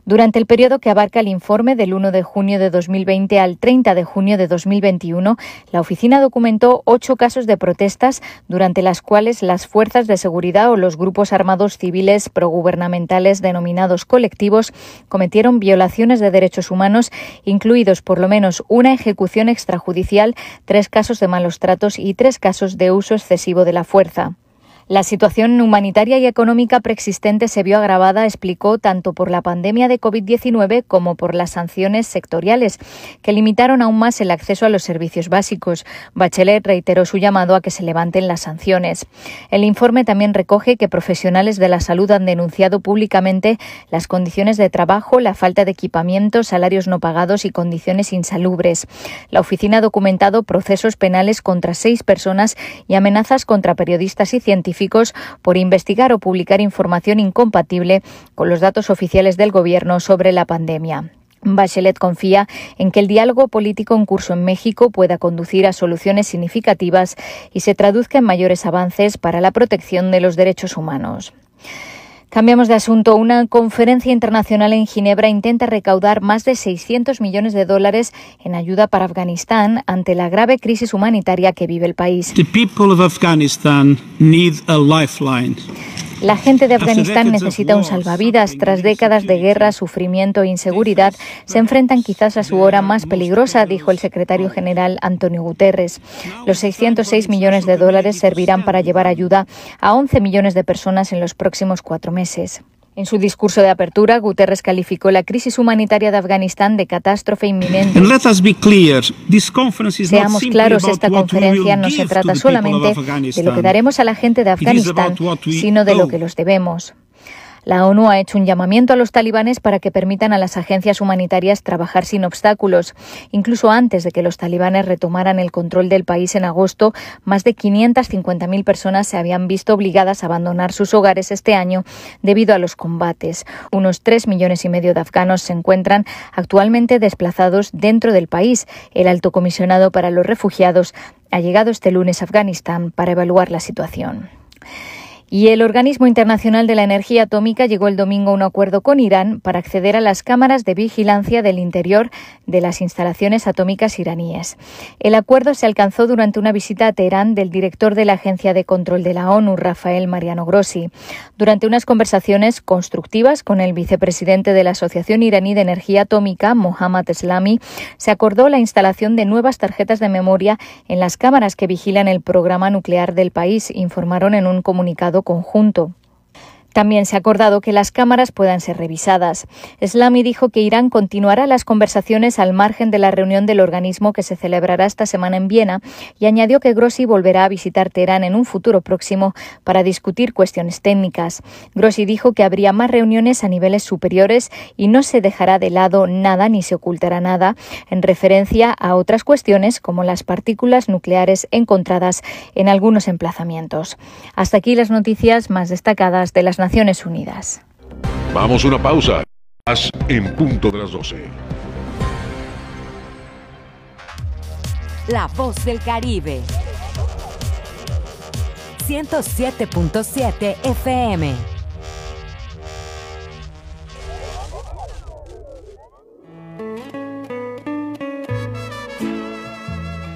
Durante el periodo que abarca el informe del 1 de junio de 2020 al 30 de junio de 2021, la oficina documentó ocho casos de protestas durante las cuales las fuerzas de seguridad o los grupos armados civiles progubernamentales denominados colectivos cometieron violaciones de derechos humanos, incluidos por lo menos una ejecución extrajudicial, tres casos de malos tratos y tres casos de uso excesivo de la fuerza. La situación humanitaria y económica preexistente se vio agravada, explicó, tanto por la pandemia de COVID-19 como por las sanciones sectoriales, que limitaron aún más el acceso a los servicios básicos. Bachelet reiteró su llamado a que se levanten las sanciones. El informe también recoge que profesionales de la salud han denunciado públicamente las condiciones de trabajo, la falta de equipamiento, salarios no pagados y condiciones insalubres. La oficina ha documentado procesos penales contra seis personas y amenazas contra periodistas y científicos por investigar o publicar información incompatible con los datos oficiales del Gobierno sobre la pandemia. Bachelet confía en que el diálogo político en curso en México pueda conducir a soluciones significativas y se traduzca en mayores avances para la protección de los derechos humanos. Cambiamos de asunto. Una conferencia internacional en Ginebra intenta recaudar más de 600 millones de dólares en ayuda para Afganistán ante la grave crisis humanitaria que vive el país. The people of Afghanistan need a lifeline. La gente de Afganistán necesita un salvavidas. Tras décadas de guerra, sufrimiento e inseguridad, se enfrentan quizás a su hora más peligrosa, dijo el secretario general Antonio Guterres. Los 606 millones de dólares servirán para llevar ayuda a 11 millones de personas en los próximos cuatro meses. En su discurso de apertura, Guterres calificó la crisis humanitaria de Afganistán de catástrofe inminente. Seamos claros, esta conferencia no se trata solamente de lo que daremos a la gente de Afganistán, sino de lo que los debemos. La ONU ha hecho un llamamiento a los talibanes para que permitan a las agencias humanitarias trabajar sin obstáculos. Incluso antes de que los talibanes retomaran el control del país en agosto, más de 550.000 personas se habían visto obligadas a abandonar sus hogares este año debido a los combates. Unos 3 millones y medio de afganos se encuentran actualmente desplazados dentro del país. El alto comisionado para los refugiados ha llegado este lunes a Afganistán para evaluar la situación. Y el Organismo Internacional de la Energía Atómica llegó el domingo a un acuerdo con Irán para acceder a las cámaras de vigilancia del interior de las instalaciones atómicas iraníes. El acuerdo se alcanzó durante una visita a Teherán del director de la Agencia de Control de la ONU, Rafael Mariano Grossi. Durante unas conversaciones constructivas con el vicepresidente de la Asociación Iraní de Energía Atómica, Mohammad Eslami, se acordó la instalación de nuevas tarjetas de memoria en las cámaras que vigilan el programa nuclear del país, informaron en un comunicado conjunto. También se ha acordado que las cámaras puedan ser revisadas. Slami dijo que Irán continuará las conversaciones al margen de la reunión del organismo que se celebrará esta semana en Viena y añadió que Grossi volverá a visitar Teherán en un futuro próximo para discutir cuestiones técnicas. Grossi dijo que habría más reuniones a niveles superiores y no se dejará de lado nada ni se ocultará nada en referencia a otras cuestiones como las partículas nucleares encontradas en algunos emplazamientos. Hasta aquí las noticias más destacadas de las Naciones Unidas. Vamos a una pausa. En punto de las 12. La voz del Caribe. 107.7 FM.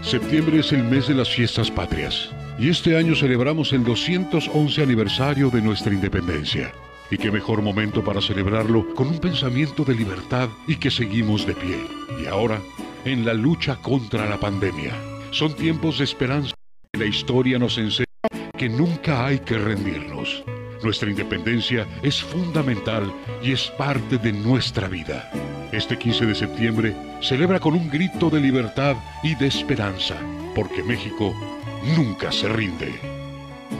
Septiembre es el mes de las fiestas patrias y este año celebramos el 211 aniversario de nuestra independencia. Y qué mejor momento para celebrarlo con un pensamiento de libertad y que seguimos de pie. Y ahora, en la lucha contra la pandemia. Son tiempos de esperanza. La historia nos enseña que nunca hay que rendirnos. Nuestra independencia es fundamental y es parte de nuestra vida. Este 15 de septiembre celebra con un grito de libertad y de esperanza, porque México nunca se rinde.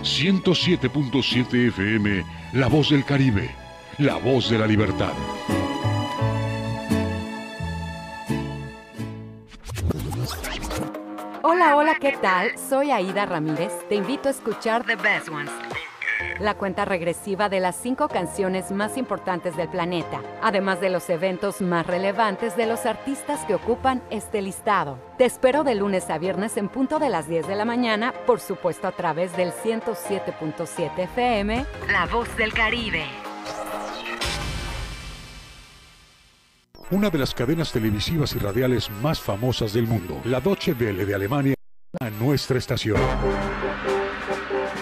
107.7 FM, La Voz del Caribe, la voz de la libertad. Hola, hola, ¿qué tal? Soy Aida Ramírez. Te invito a escuchar The Best Ones la cuenta regresiva de las cinco canciones más importantes del planeta, además de los eventos más relevantes de los artistas que ocupan este listado. Te espero de lunes a viernes en punto de las 10 de la mañana, por supuesto a través del 107.7 FM, La Voz del Caribe. Una de las cadenas televisivas y radiales más famosas del mundo, la Deutsche Welle de Alemania, a nuestra estación.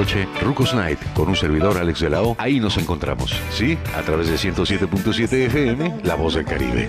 noche, Rucos Night, con un servidor Alex de la O. Ahí nos encontramos, ¿sí? A través de 107.7 FM, La Voz del Caribe.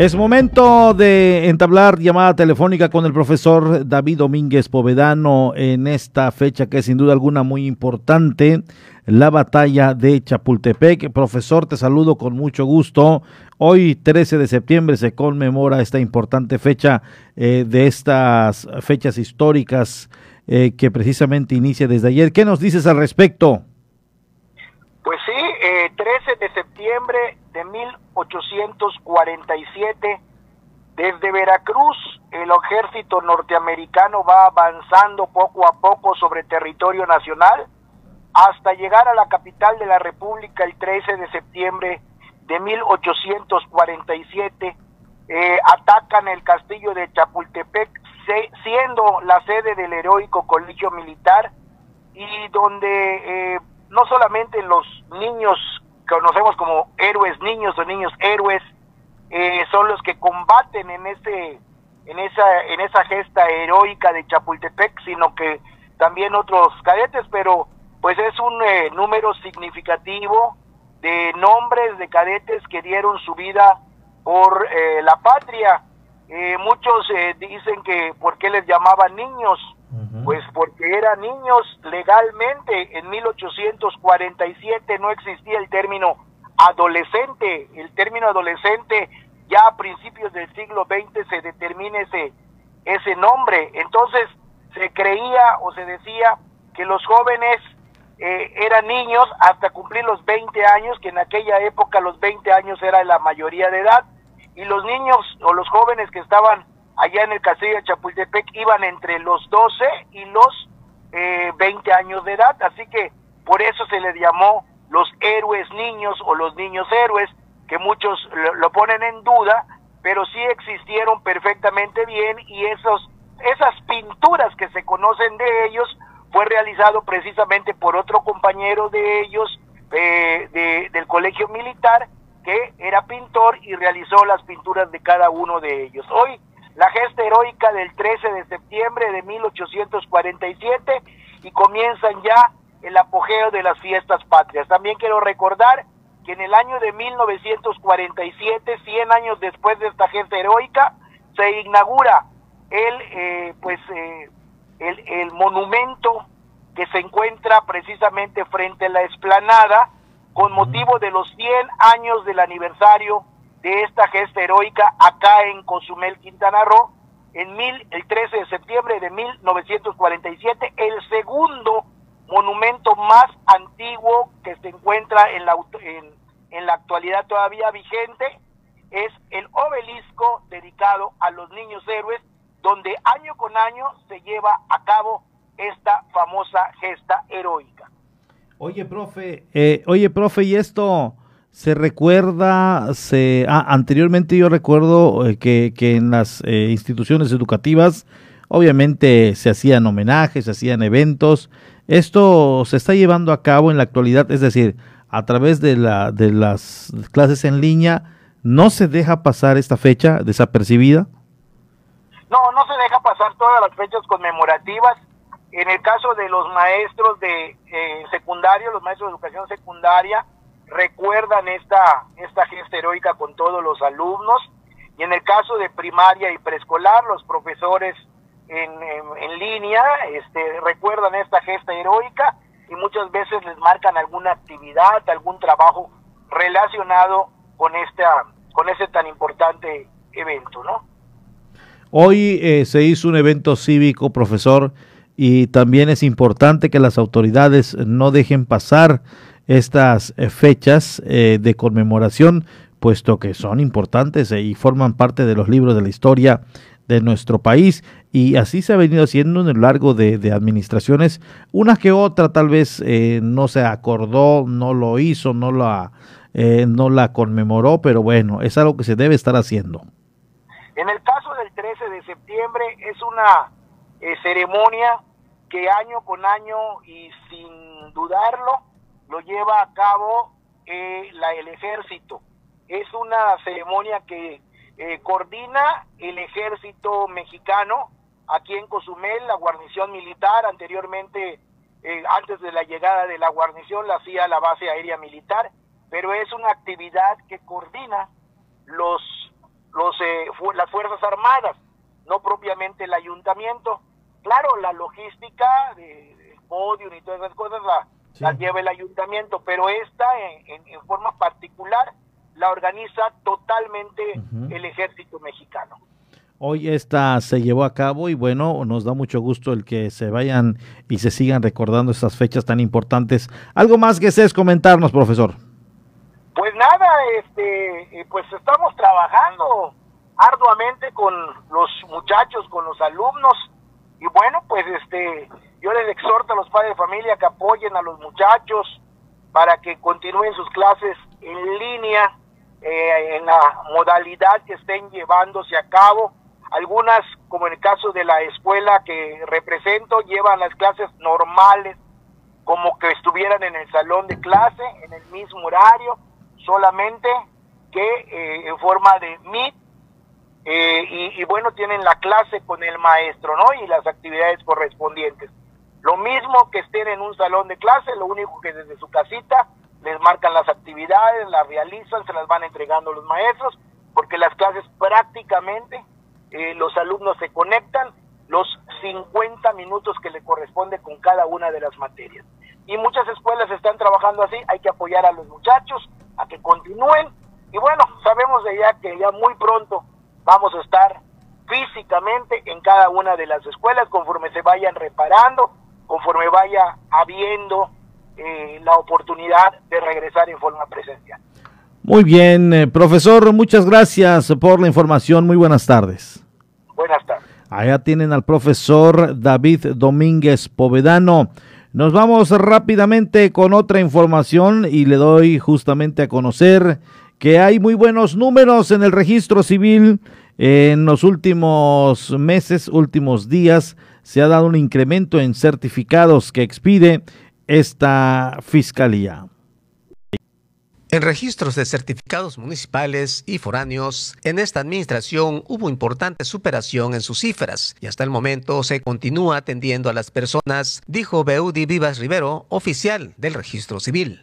Es momento de entablar llamada telefónica con el profesor David Domínguez Povedano en esta fecha que es sin duda alguna muy importante, la batalla de Chapultepec. Profesor, te saludo con mucho gusto. Hoy, 13 de septiembre, se conmemora esta importante fecha eh, de estas fechas históricas eh, que precisamente inicia desde ayer. ¿Qué nos dices al respecto? Pues sí, 13 eh, de septiembre de 1847, desde Veracruz, el ejército norteamericano va avanzando poco a poco sobre territorio nacional hasta llegar a la capital de la República el 13 de septiembre de 1847. Eh, atacan el castillo de Chapultepec, siendo la sede del heroico colegio militar y donde eh, no solamente los niños conocemos como héroes niños o niños héroes eh, son los que combaten en ese en esa en esa gesta heroica de Chapultepec sino que también otros cadetes pero pues es un eh, número significativo de nombres de cadetes que dieron su vida por eh, la patria. Muchos dicen que por qué les llamaban niños pues porque eran niños legalmente. En 1847 no existía el término adolescente. El término adolescente ya a principios del siglo XX se determina ese, ese nombre. Entonces se creía o se decía que los jóvenes eh, eran niños hasta cumplir los 20 años, que en aquella época los 20 años era la mayoría de edad, y los niños o los jóvenes que estaban allá en el castillo de Chapultepec iban entre los 12 y los eh, 20 años de edad, así que por eso se les llamó los héroes niños o los niños héroes, que muchos lo, ponen en duda, pero sí existieron perfectamente bien y esos, esas pinturas que se conocen de ellos fue realizado precisamente por otro compañero de ellos eh, del colegio militar que era pintor y realizó las pinturas de cada uno de ellos. Hoy la gesta heroica del 13 de septiembre de 1847 y comienzan ya el apogeo de las fiestas patrias. También quiero recordar que en el año de 1947, 100 años después de esta gesta heroica, se inaugura el, eh, pues, eh, el, monumento que se encuentra precisamente frente a la explanada con motivo de los 100 años del aniversario de esta gesta heroica acá en Cozumel, Quintana Roo, en mil, el 13 de septiembre de 1947, el segundo monumento más antiguo que se encuentra en la, en, en la actualidad todavía vigente, es el obelisco dedicado a los niños héroes, donde año con año se lleva a cabo esta famosa gesta heroica. Oye, profe, eh, oye, profe, y esto, se recuerda, se, ah, anteriormente yo recuerdo eh, que, que, en las eh, instituciones educativas obviamente se hacían homenajes, se hacían eventos. Esto se está llevando a cabo en la actualidad, es decir, a través de, la, de las clases en línea, ¿no se deja pasar esta fecha desapercibida? No, no se deja pasar todas las fechas conmemorativas. En el caso de los maestros de eh, secundario, los maestros de educación secundaria, recuerdan esta, esta gesta heroica con todos los alumnos y en el caso de primaria y preescolar, los profesores en, en, línea este, recuerdan esta gesta heroica y muchas veces les marcan alguna actividad, algún trabajo relacionado con, esta, con este tan importante evento, ¿no? Hoy eh, se hizo un evento cívico, profesor, y también es importante que las autoridades no dejen pasar estas eh, fechas eh, de conmemoración, puesto que son importantes y forman parte de los libros de la historia de nuestro país y así se ha venido haciendo en el largo de, administraciones, una que otra tal vez no se acordó, no lo hizo, no la, no la conmemoró, pero bueno, es algo que se debe estar haciendo. En el caso del 13 de septiembre es una ceremonia que año con año y sin dudarlo lo lleva a cabo eh, la, el ejército. Es una ceremonia que eh, coordina el ejército mexicano aquí en Cozumel, la guarnición militar, anteriormente, eh, antes de la llegada de la guarnición, la hacía la base aérea militar, pero es una actividad que coordina los, los, las Fuerzas Armadas, no propiamente el ayuntamiento. Claro, la logística de, podio y todas esas cosas la, lleva el ayuntamiento, pero esta en, forma particular la organiza totalmente el ejército mexicano. Hoy esta se llevó a cabo y bueno, nos da mucho gusto el que se vayan y se sigan recordando estas fechas tan importantes. ¿Algo más que desees comentarnos, profesor? Pues nada, este, eh, pues estamos trabajando arduamente con los muchachos, con los alumnos, y bueno, pues este, yo les exhorto a los padres de familia que apoyen a los muchachos para que continúen sus clases en línea, eh, en la modalidad que estén llevándose a cabo. Algunas, como en el caso de la escuela que represento, llevan las clases normales, como que estuvieran en el salón de clase, en el mismo horario, solamente que eh, en forma de Meet eh, y, bueno, tienen la clase con el maestro, ¿no? Y las actividades correspondientes. Lo mismo que estén en un salón de clase, lo único que desde su casita les marcan las actividades, las realizan, se las van entregando los maestros, porque las clases prácticamente eh, los alumnos se conectan los 50 minutos que le corresponde con cada una de las materias. Y muchas escuelas están trabajando así, hay que apoyar a los muchachos a que continúen. Y bueno, sabemos de ya que ya muy pronto vamos a estar físicamente en cada una de las escuelas conforme se vayan reparando, conforme vaya habiendo eh, la oportunidad de regresar en forma presencial. Muy bien, eh, profesor, muchas gracias por la información. Muy buenas tardes. Buenas tardes. Allá tienen al profesor David Domínguez Povedano. Nos vamos rápidamente con otra información y le doy justamente a conocer que hay muy buenos números en el registro civil. En los últimos meses, últimos días, se ha dado un incremento en certificados que expide esta fiscalía. En registros de certificados municipales y foráneos, en esta administración hubo importante superación en sus cifras y hasta el momento se continúa atendiendo a las personas, dijo Beudi Vivas Rivero, oficial del registro civil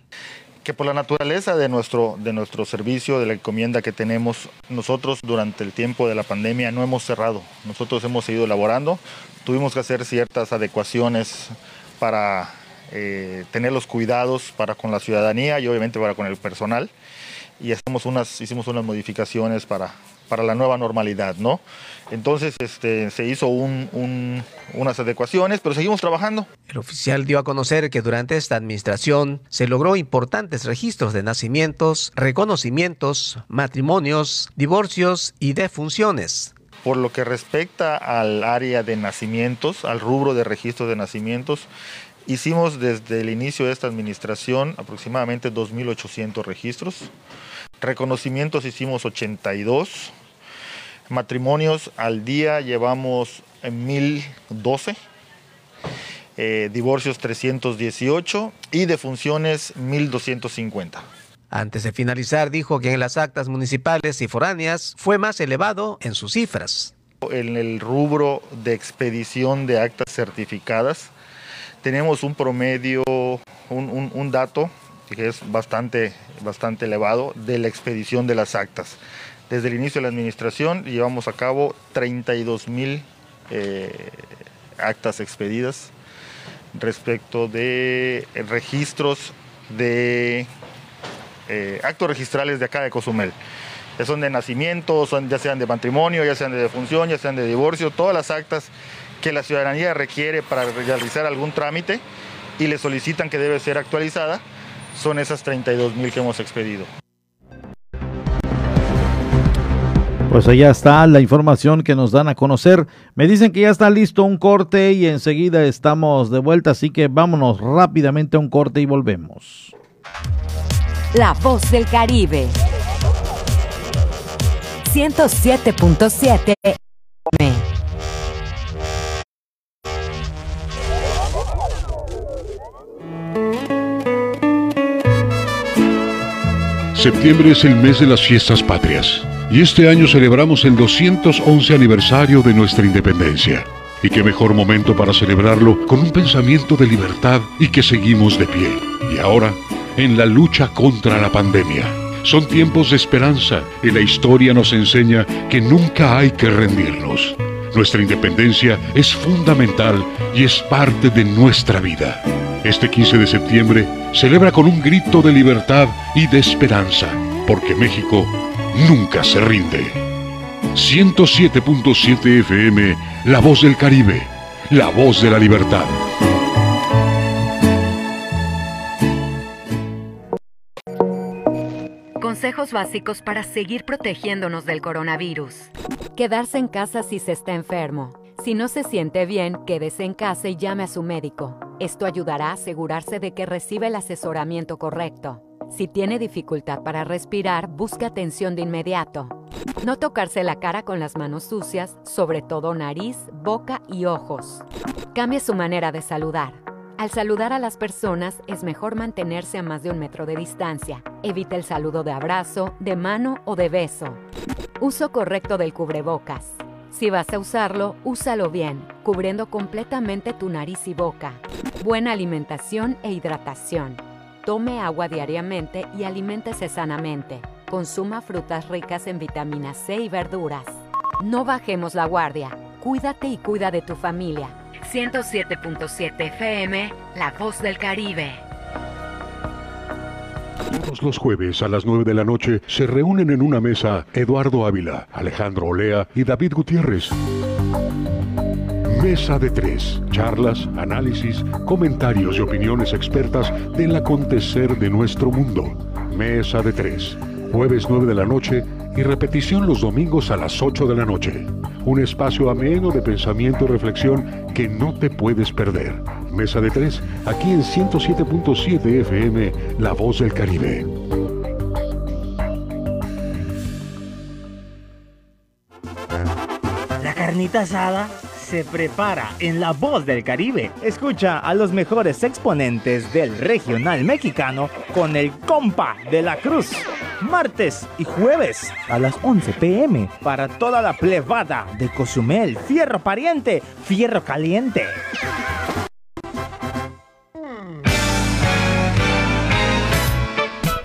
que por la naturaleza de nuestro, de nuestro servicio, de la encomienda que tenemos, nosotros durante el tiempo de la pandemia no hemos cerrado. Nosotros hemos seguido elaborando, tuvimos que hacer ciertas adecuaciones para eh, tener los cuidados para con la ciudadanía y obviamente para con el personal. Y hacemos unas, hicimos unas modificaciones para, para la nueva normalidad, ¿no? Entonces este, se hizo unas adecuaciones, pero seguimos trabajando. El oficial dio a conocer que durante esta administración se logró importantes registros de nacimientos, reconocimientos, matrimonios, divorcios y defunciones. Por lo que respecta al área de nacimientos, al rubro de registro de nacimientos, hicimos desde el inicio de esta administración aproximadamente 2.800 registros. Reconocimientos hicimos 82, Matrimonios al día llevamos 1012, eh, divorcios 318 y defunciones 1250. Antes de finalizar, dijo que en las actas municipales y foráneas fue más elevado en sus cifras. En el rubro de expedición de actas certificadas, tenemos un promedio, un, un dato que es bastante, bastante elevado de la expedición de las actas. Desde el inicio de la administración llevamos a cabo 32 mil eh, actas expedidas respecto de registros de eh, actos registrales de acá de Cozumel. Que son de nacimiento, son, ya sean de matrimonio, ya sean de defunción, ya sean de divorcio, todas las actas que la ciudadanía requiere para realizar algún trámite y le solicitan que debe ser actualizada, son esas 32 mil que hemos expedido. Pues allá está la información que nos dan a conocer. Me dicen que ya está listo un corte y enseguida estamos de vuelta, así que vámonos rápidamente a un corte y volvemos. La voz del Caribe. 107.7 Septiembre es el mes de las fiestas patrias y este año celebramos el 211 aniversario de nuestra independencia. Y qué mejor momento para celebrarlo con un pensamiento de libertad y que seguimos de pie. Y ahora, en la lucha contra la pandemia. Son tiempos de esperanza y la historia nos enseña que nunca hay que rendirnos. Nuestra independencia es fundamental y es parte de nuestra vida. Este 15 de septiembre celebra con un grito de libertad y de esperanza, porque México nunca se rinde. 107.7 FM, La Voz del Caribe, la voz de la libertad. Consejos básicos para seguir protegiéndonos del coronavirus. Quedarse en casa si se está enfermo. Si no se siente bien, quédese en casa y llame a su médico. Esto ayudará a asegurarse de que recibe el asesoramiento correcto. Si tiene dificultad para respirar, busque atención de inmediato. No tocarse la cara con las manos sucias, sobre todo nariz, boca y ojos. Cambie su manera de saludar. Al saludar a las personas es mejor mantenerse a más de un metro de distancia. Evite el saludo de abrazo, de mano o de beso. Uso correcto del cubrebocas. Si vas a usarlo, úsalo bien, cubriendo completamente tu nariz y boca. Buena alimentación e hidratación. Tome agua diariamente y aliméntese sanamente. Consuma frutas ricas en vitamina C y verduras. No bajemos la guardia. Cuídate y cuida de tu familia. 107.7 FM, La Voz del Caribe. Todos los jueves a las 9 de la noche se reúnen en una mesa Eduardo Ávila, Alejandro Olea y David Gutiérrez. Mesa de tres. Charlas, análisis, comentarios y opiniones expertas del acontecer de nuestro mundo. Mesa de tres. Jueves 9 de la noche y repetición los domingos a las 8 de la noche. Un espacio ameno de pensamiento y reflexión que no te puedes perder. Mesa de tres, aquí en 107.7 FM, La Voz del Caribe. La carnita asada se prepara en La Voz del Caribe. Escucha a los mejores exponentes del regional mexicano con el compa de la cruz. Martes y jueves a las 11 pm para toda la plebada de Cozumel. Fierro pariente, fierro caliente.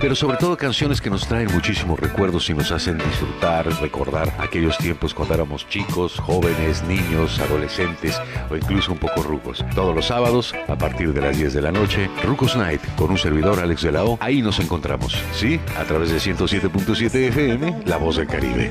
pero sobre todo canciones que nos traen muchísimos recuerdos y nos hacen disfrutar, recordar aquellos tiempos cuando éramos chicos, jóvenes, niños, adolescentes o incluso un poco rucos. Todos los sábados a partir de las 10 de la noche Rucos Night con un servidor Alex de la O. Ahí nos encontramos, ¿sí? A través de 107.7 FM, La Voz del Caribe.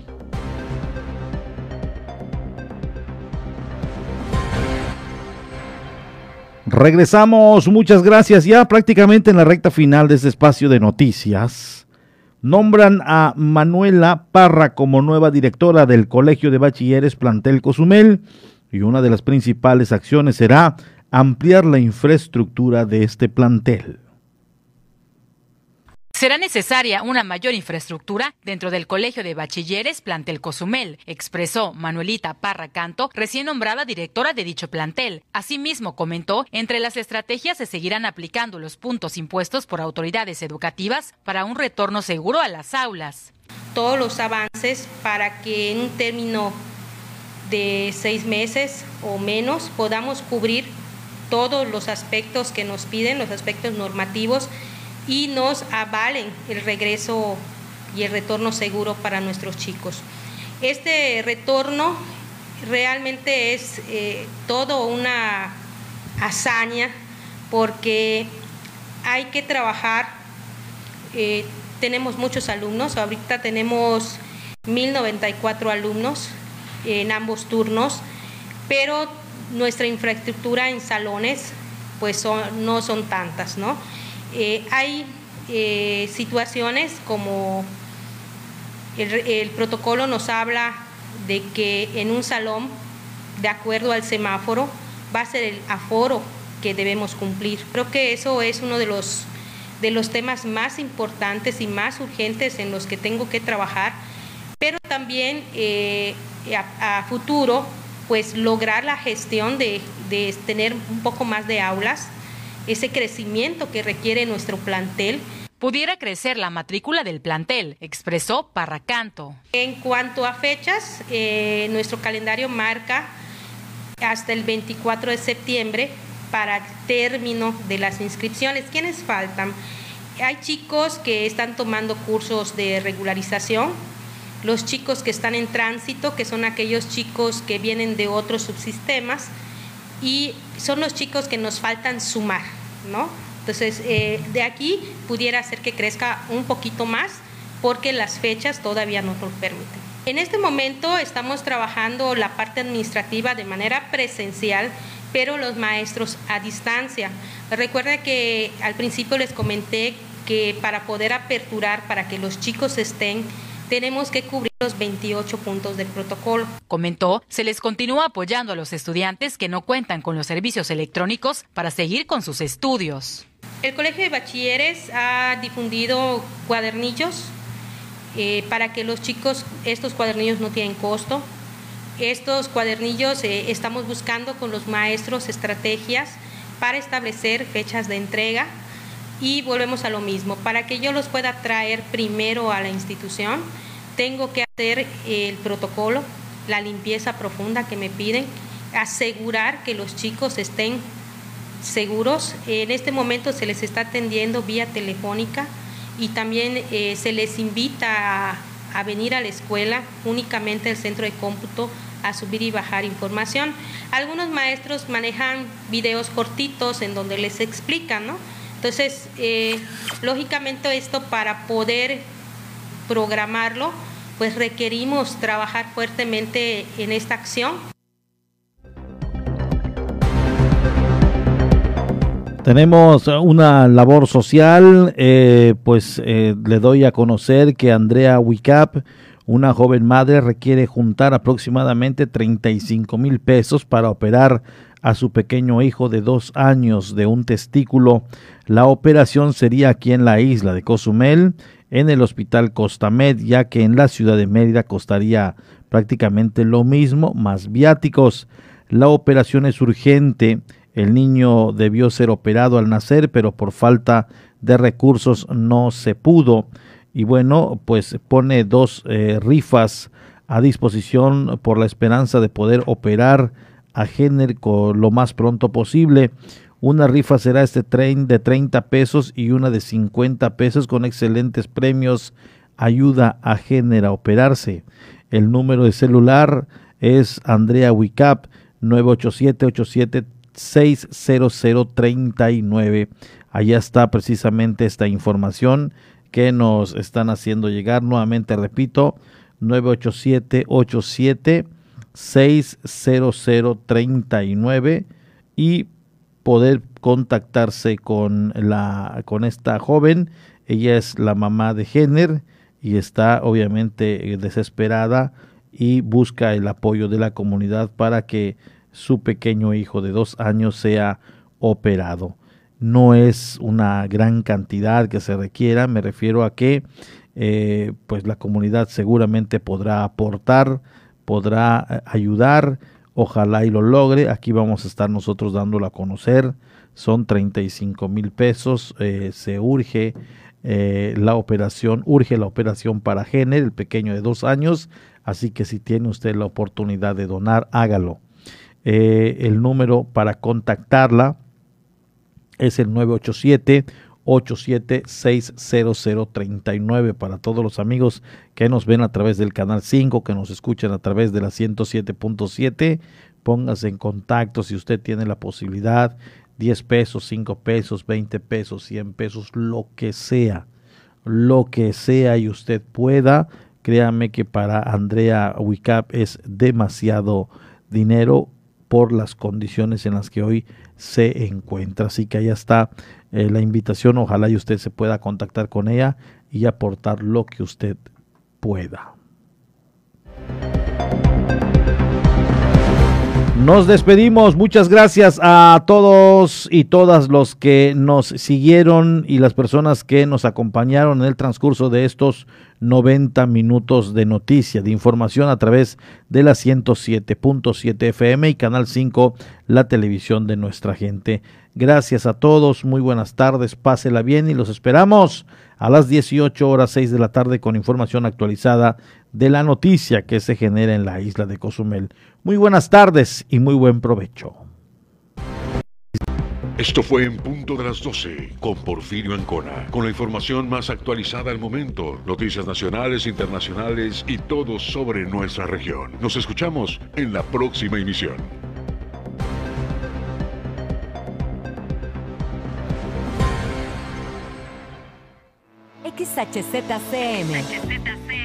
Regresamos, muchas gracias. Ya prácticamente en la recta final de este espacio de noticias, nombran a Manuela Parra como nueva directora del Colegio de Bachilleres Plantel Cozumel y una de las principales acciones será ampliar la infraestructura de este plantel. Será necesaria una mayor infraestructura dentro del Colegio de Bachilleres Plantel Cozumel, expresó Manuelita Parra Canto, recién nombrada directora de dicho plantel. Asimismo, comentó, entre las estrategias se seguirán aplicando los puntos impuestos por autoridades educativas para un retorno seguro a las aulas. Todos los avances para que en un término de seis meses o menos podamos cubrir todos los aspectos que nos piden, los aspectos normativos y nos avalen el regreso y el retorno seguro para nuestros chicos. Este retorno realmente es eh, todo una hazaña porque hay que trabajar, eh, tenemos muchos alumnos, ahorita tenemos 1094 alumnos en ambos turnos, pero nuestra infraestructura en salones pues no son tantas, ¿no? Eh, hay eh, situaciones como el, protocolo nos habla de que en un salón, de acuerdo al semáforo, va a ser el aforo que debemos cumplir. Creo que eso es uno de los, de los temas más importantes y más urgentes en los que tengo que trabajar, pero también eh, a, futuro, pues lograr la gestión de, de tener un poco más de aulas ese crecimiento que requiere nuestro plantel. Pudiera crecer la matrícula del plantel, expresó Parracanto. En cuanto a fechas, eh, nuestro calendario marca hasta el 24 de septiembre para término de las inscripciones. ¿Quiénes faltan? Hay chicos que están tomando cursos de regularización, los chicos que están en tránsito, que son aquellos chicos que vienen de otros subsistemas, y son los chicos que nos faltan sumar, ¿no? Entonces, eh, de aquí pudiera ser que crezca un poquito más porque las fechas todavía no lo permiten. En este momento estamos trabajando la parte administrativa de manera presencial, pero los maestros a distancia. Recuerda que al principio les comenté que para poder aperturar, para que los chicos estén tenemos que cubrir los 28 puntos del protocolo. Comentó, se les continúa apoyando a los estudiantes que no cuentan con los servicios electrónicos para seguir con sus estudios. El Colegio de Bachilleres ha difundido cuadernillos eh, para que los chicos, estos cuadernillos no tienen costo. Estos cuadernillos eh, estamos buscando con los maestros estrategias para establecer fechas de entrega y volvemos a lo mismo. Para que yo los pueda traer primero a la institución, tengo que hacer el protocolo, la limpieza profunda que me piden, asegurar que los chicos estén seguros. En este momento se les está atendiendo vía telefónica y también eh, se les invita a, a venir a la escuela únicamente al centro de cómputo a subir y bajar información. Algunos maestros manejan videos cortitos en donde les explican, ¿no? Entonces, eh, lógicamente esto para poder programarlo, pues requerimos trabajar fuertemente en esta acción. Tenemos una labor social, eh, pues eh, le doy a conocer que Andrea Wicap, una joven madre, requiere juntar aproximadamente 35 mil pesos para operar a su pequeño hijo de dos años de un testículo. La operación sería aquí en la isla de Cozumel, en el hospital Costamed, ya que en la ciudad de Mérida costaría prácticamente lo mismo, más viáticos. La operación es urgente. El niño debió ser operado al nacer, pero por falta de recursos no se pudo. Y bueno, pues pone dos eh, rifas a disposición por la esperanza de poder operar a Género lo más pronto posible. Una rifa será este tren de 30 pesos y una de 50 pesos con excelentes premios. Ayuda a Género a operarse. El número de celular es Andrea Wicap 987-87-60039. Allá está precisamente esta información que nos están haciendo llegar. Nuevamente repito, 987 87 60039 y poder contactarse con, la, con esta joven. Ella es la mamá de Jenner y está obviamente desesperada y busca el apoyo de la comunidad para que su pequeño hijo de dos años sea operado. No es una gran cantidad que se requiera, me refiero a que eh, pues la comunidad seguramente podrá aportar, podrá eh, ayudar, ojalá y lo logre. Aquí vamos a estar nosotros dándolo a conocer. Son 35 mil pesos. Eh, se urge la operación, urge la operación para Jenner, el pequeño de dos años. Así que si tiene usted la oportunidad de donar, hágalo. el número para contactarla es el 987 876039 para todos los amigos que nos ven a través del canal 5, que nos escuchan a través de la 107.7. Póngase en contacto si usted tiene la posibilidad, 10 pesos, 5 pesos, 20 pesos, 100 pesos, lo que sea, lo que sea y usted pueda. Créame que para Andrea Wicap es demasiado dinero por las condiciones en las que hoy se encuentra. Así que ahí está eh, la invitación. Ojalá y usted se pueda contactar con ella y aportar lo que usted pueda. Nos despedimos. Muchas gracias a todos y todas los que nos siguieron y las personas que nos acompañaron en el transcurso de estos 90 minutos de noticia, de información a través de la 107.7 FM y Canal 5, la televisión de nuestra gente. Gracias a todos, muy buenas tardes, pásela bien y los esperamos a las 18 horas 6 de la tarde con información actualizada de la noticia que se genera en la isla de Cozumel. Muy buenas tardes y muy buen provecho. Esto fue en punto de las 12 con Porfirio Ancona, con la información más actualizada al momento, noticias nacionales, internacionales y todo sobre nuestra región. Nos escuchamos en la próxima emisión. XHZCM.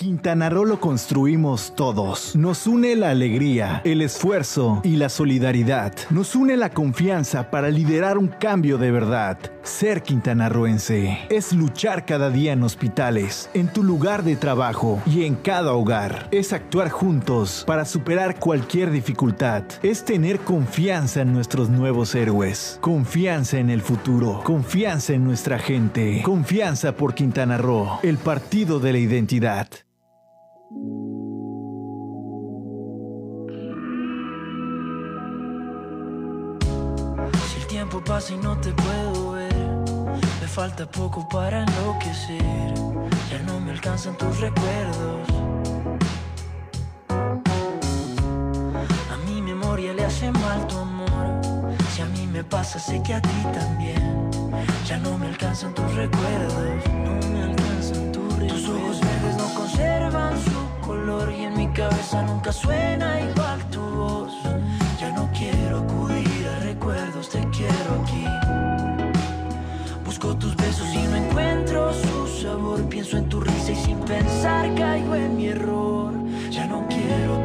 Quintana Roo lo construimos todos. Nos une la alegría, el esfuerzo y la solidaridad. Nos une la confianza para liderar un cambio de verdad. Ser quintanarroense es luchar cada día en hospitales, en tu lugar de trabajo y en cada hogar. Es actuar juntos para superar cualquier dificultad. Es tener confianza en nuestros nuevos héroes. Confianza en el futuro. Confianza en nuestra gente. Confianza por Quintana Roo, el partido de la identidad. Si el tiempo pasa y no te puedo ver, me falta poco para enloquecer. Ya no me alcanzan tus recuerdos. A mi memoria le hace mal tu amor. Si a mí me pasa, sé que a ti también. Ya no me alcanzan tus recuerdos. No me alcanzan tus recuerdos. Tus ojos verdes conservan su color y en mi cabeza nunca suena igual tu voz. Ya no quiero acudir a recuerdos, te quiero aquí. Busco tus besos y no encuentro su sabor. Pienso en tu risa y sin pensar caigo en mi error. Ya no quiero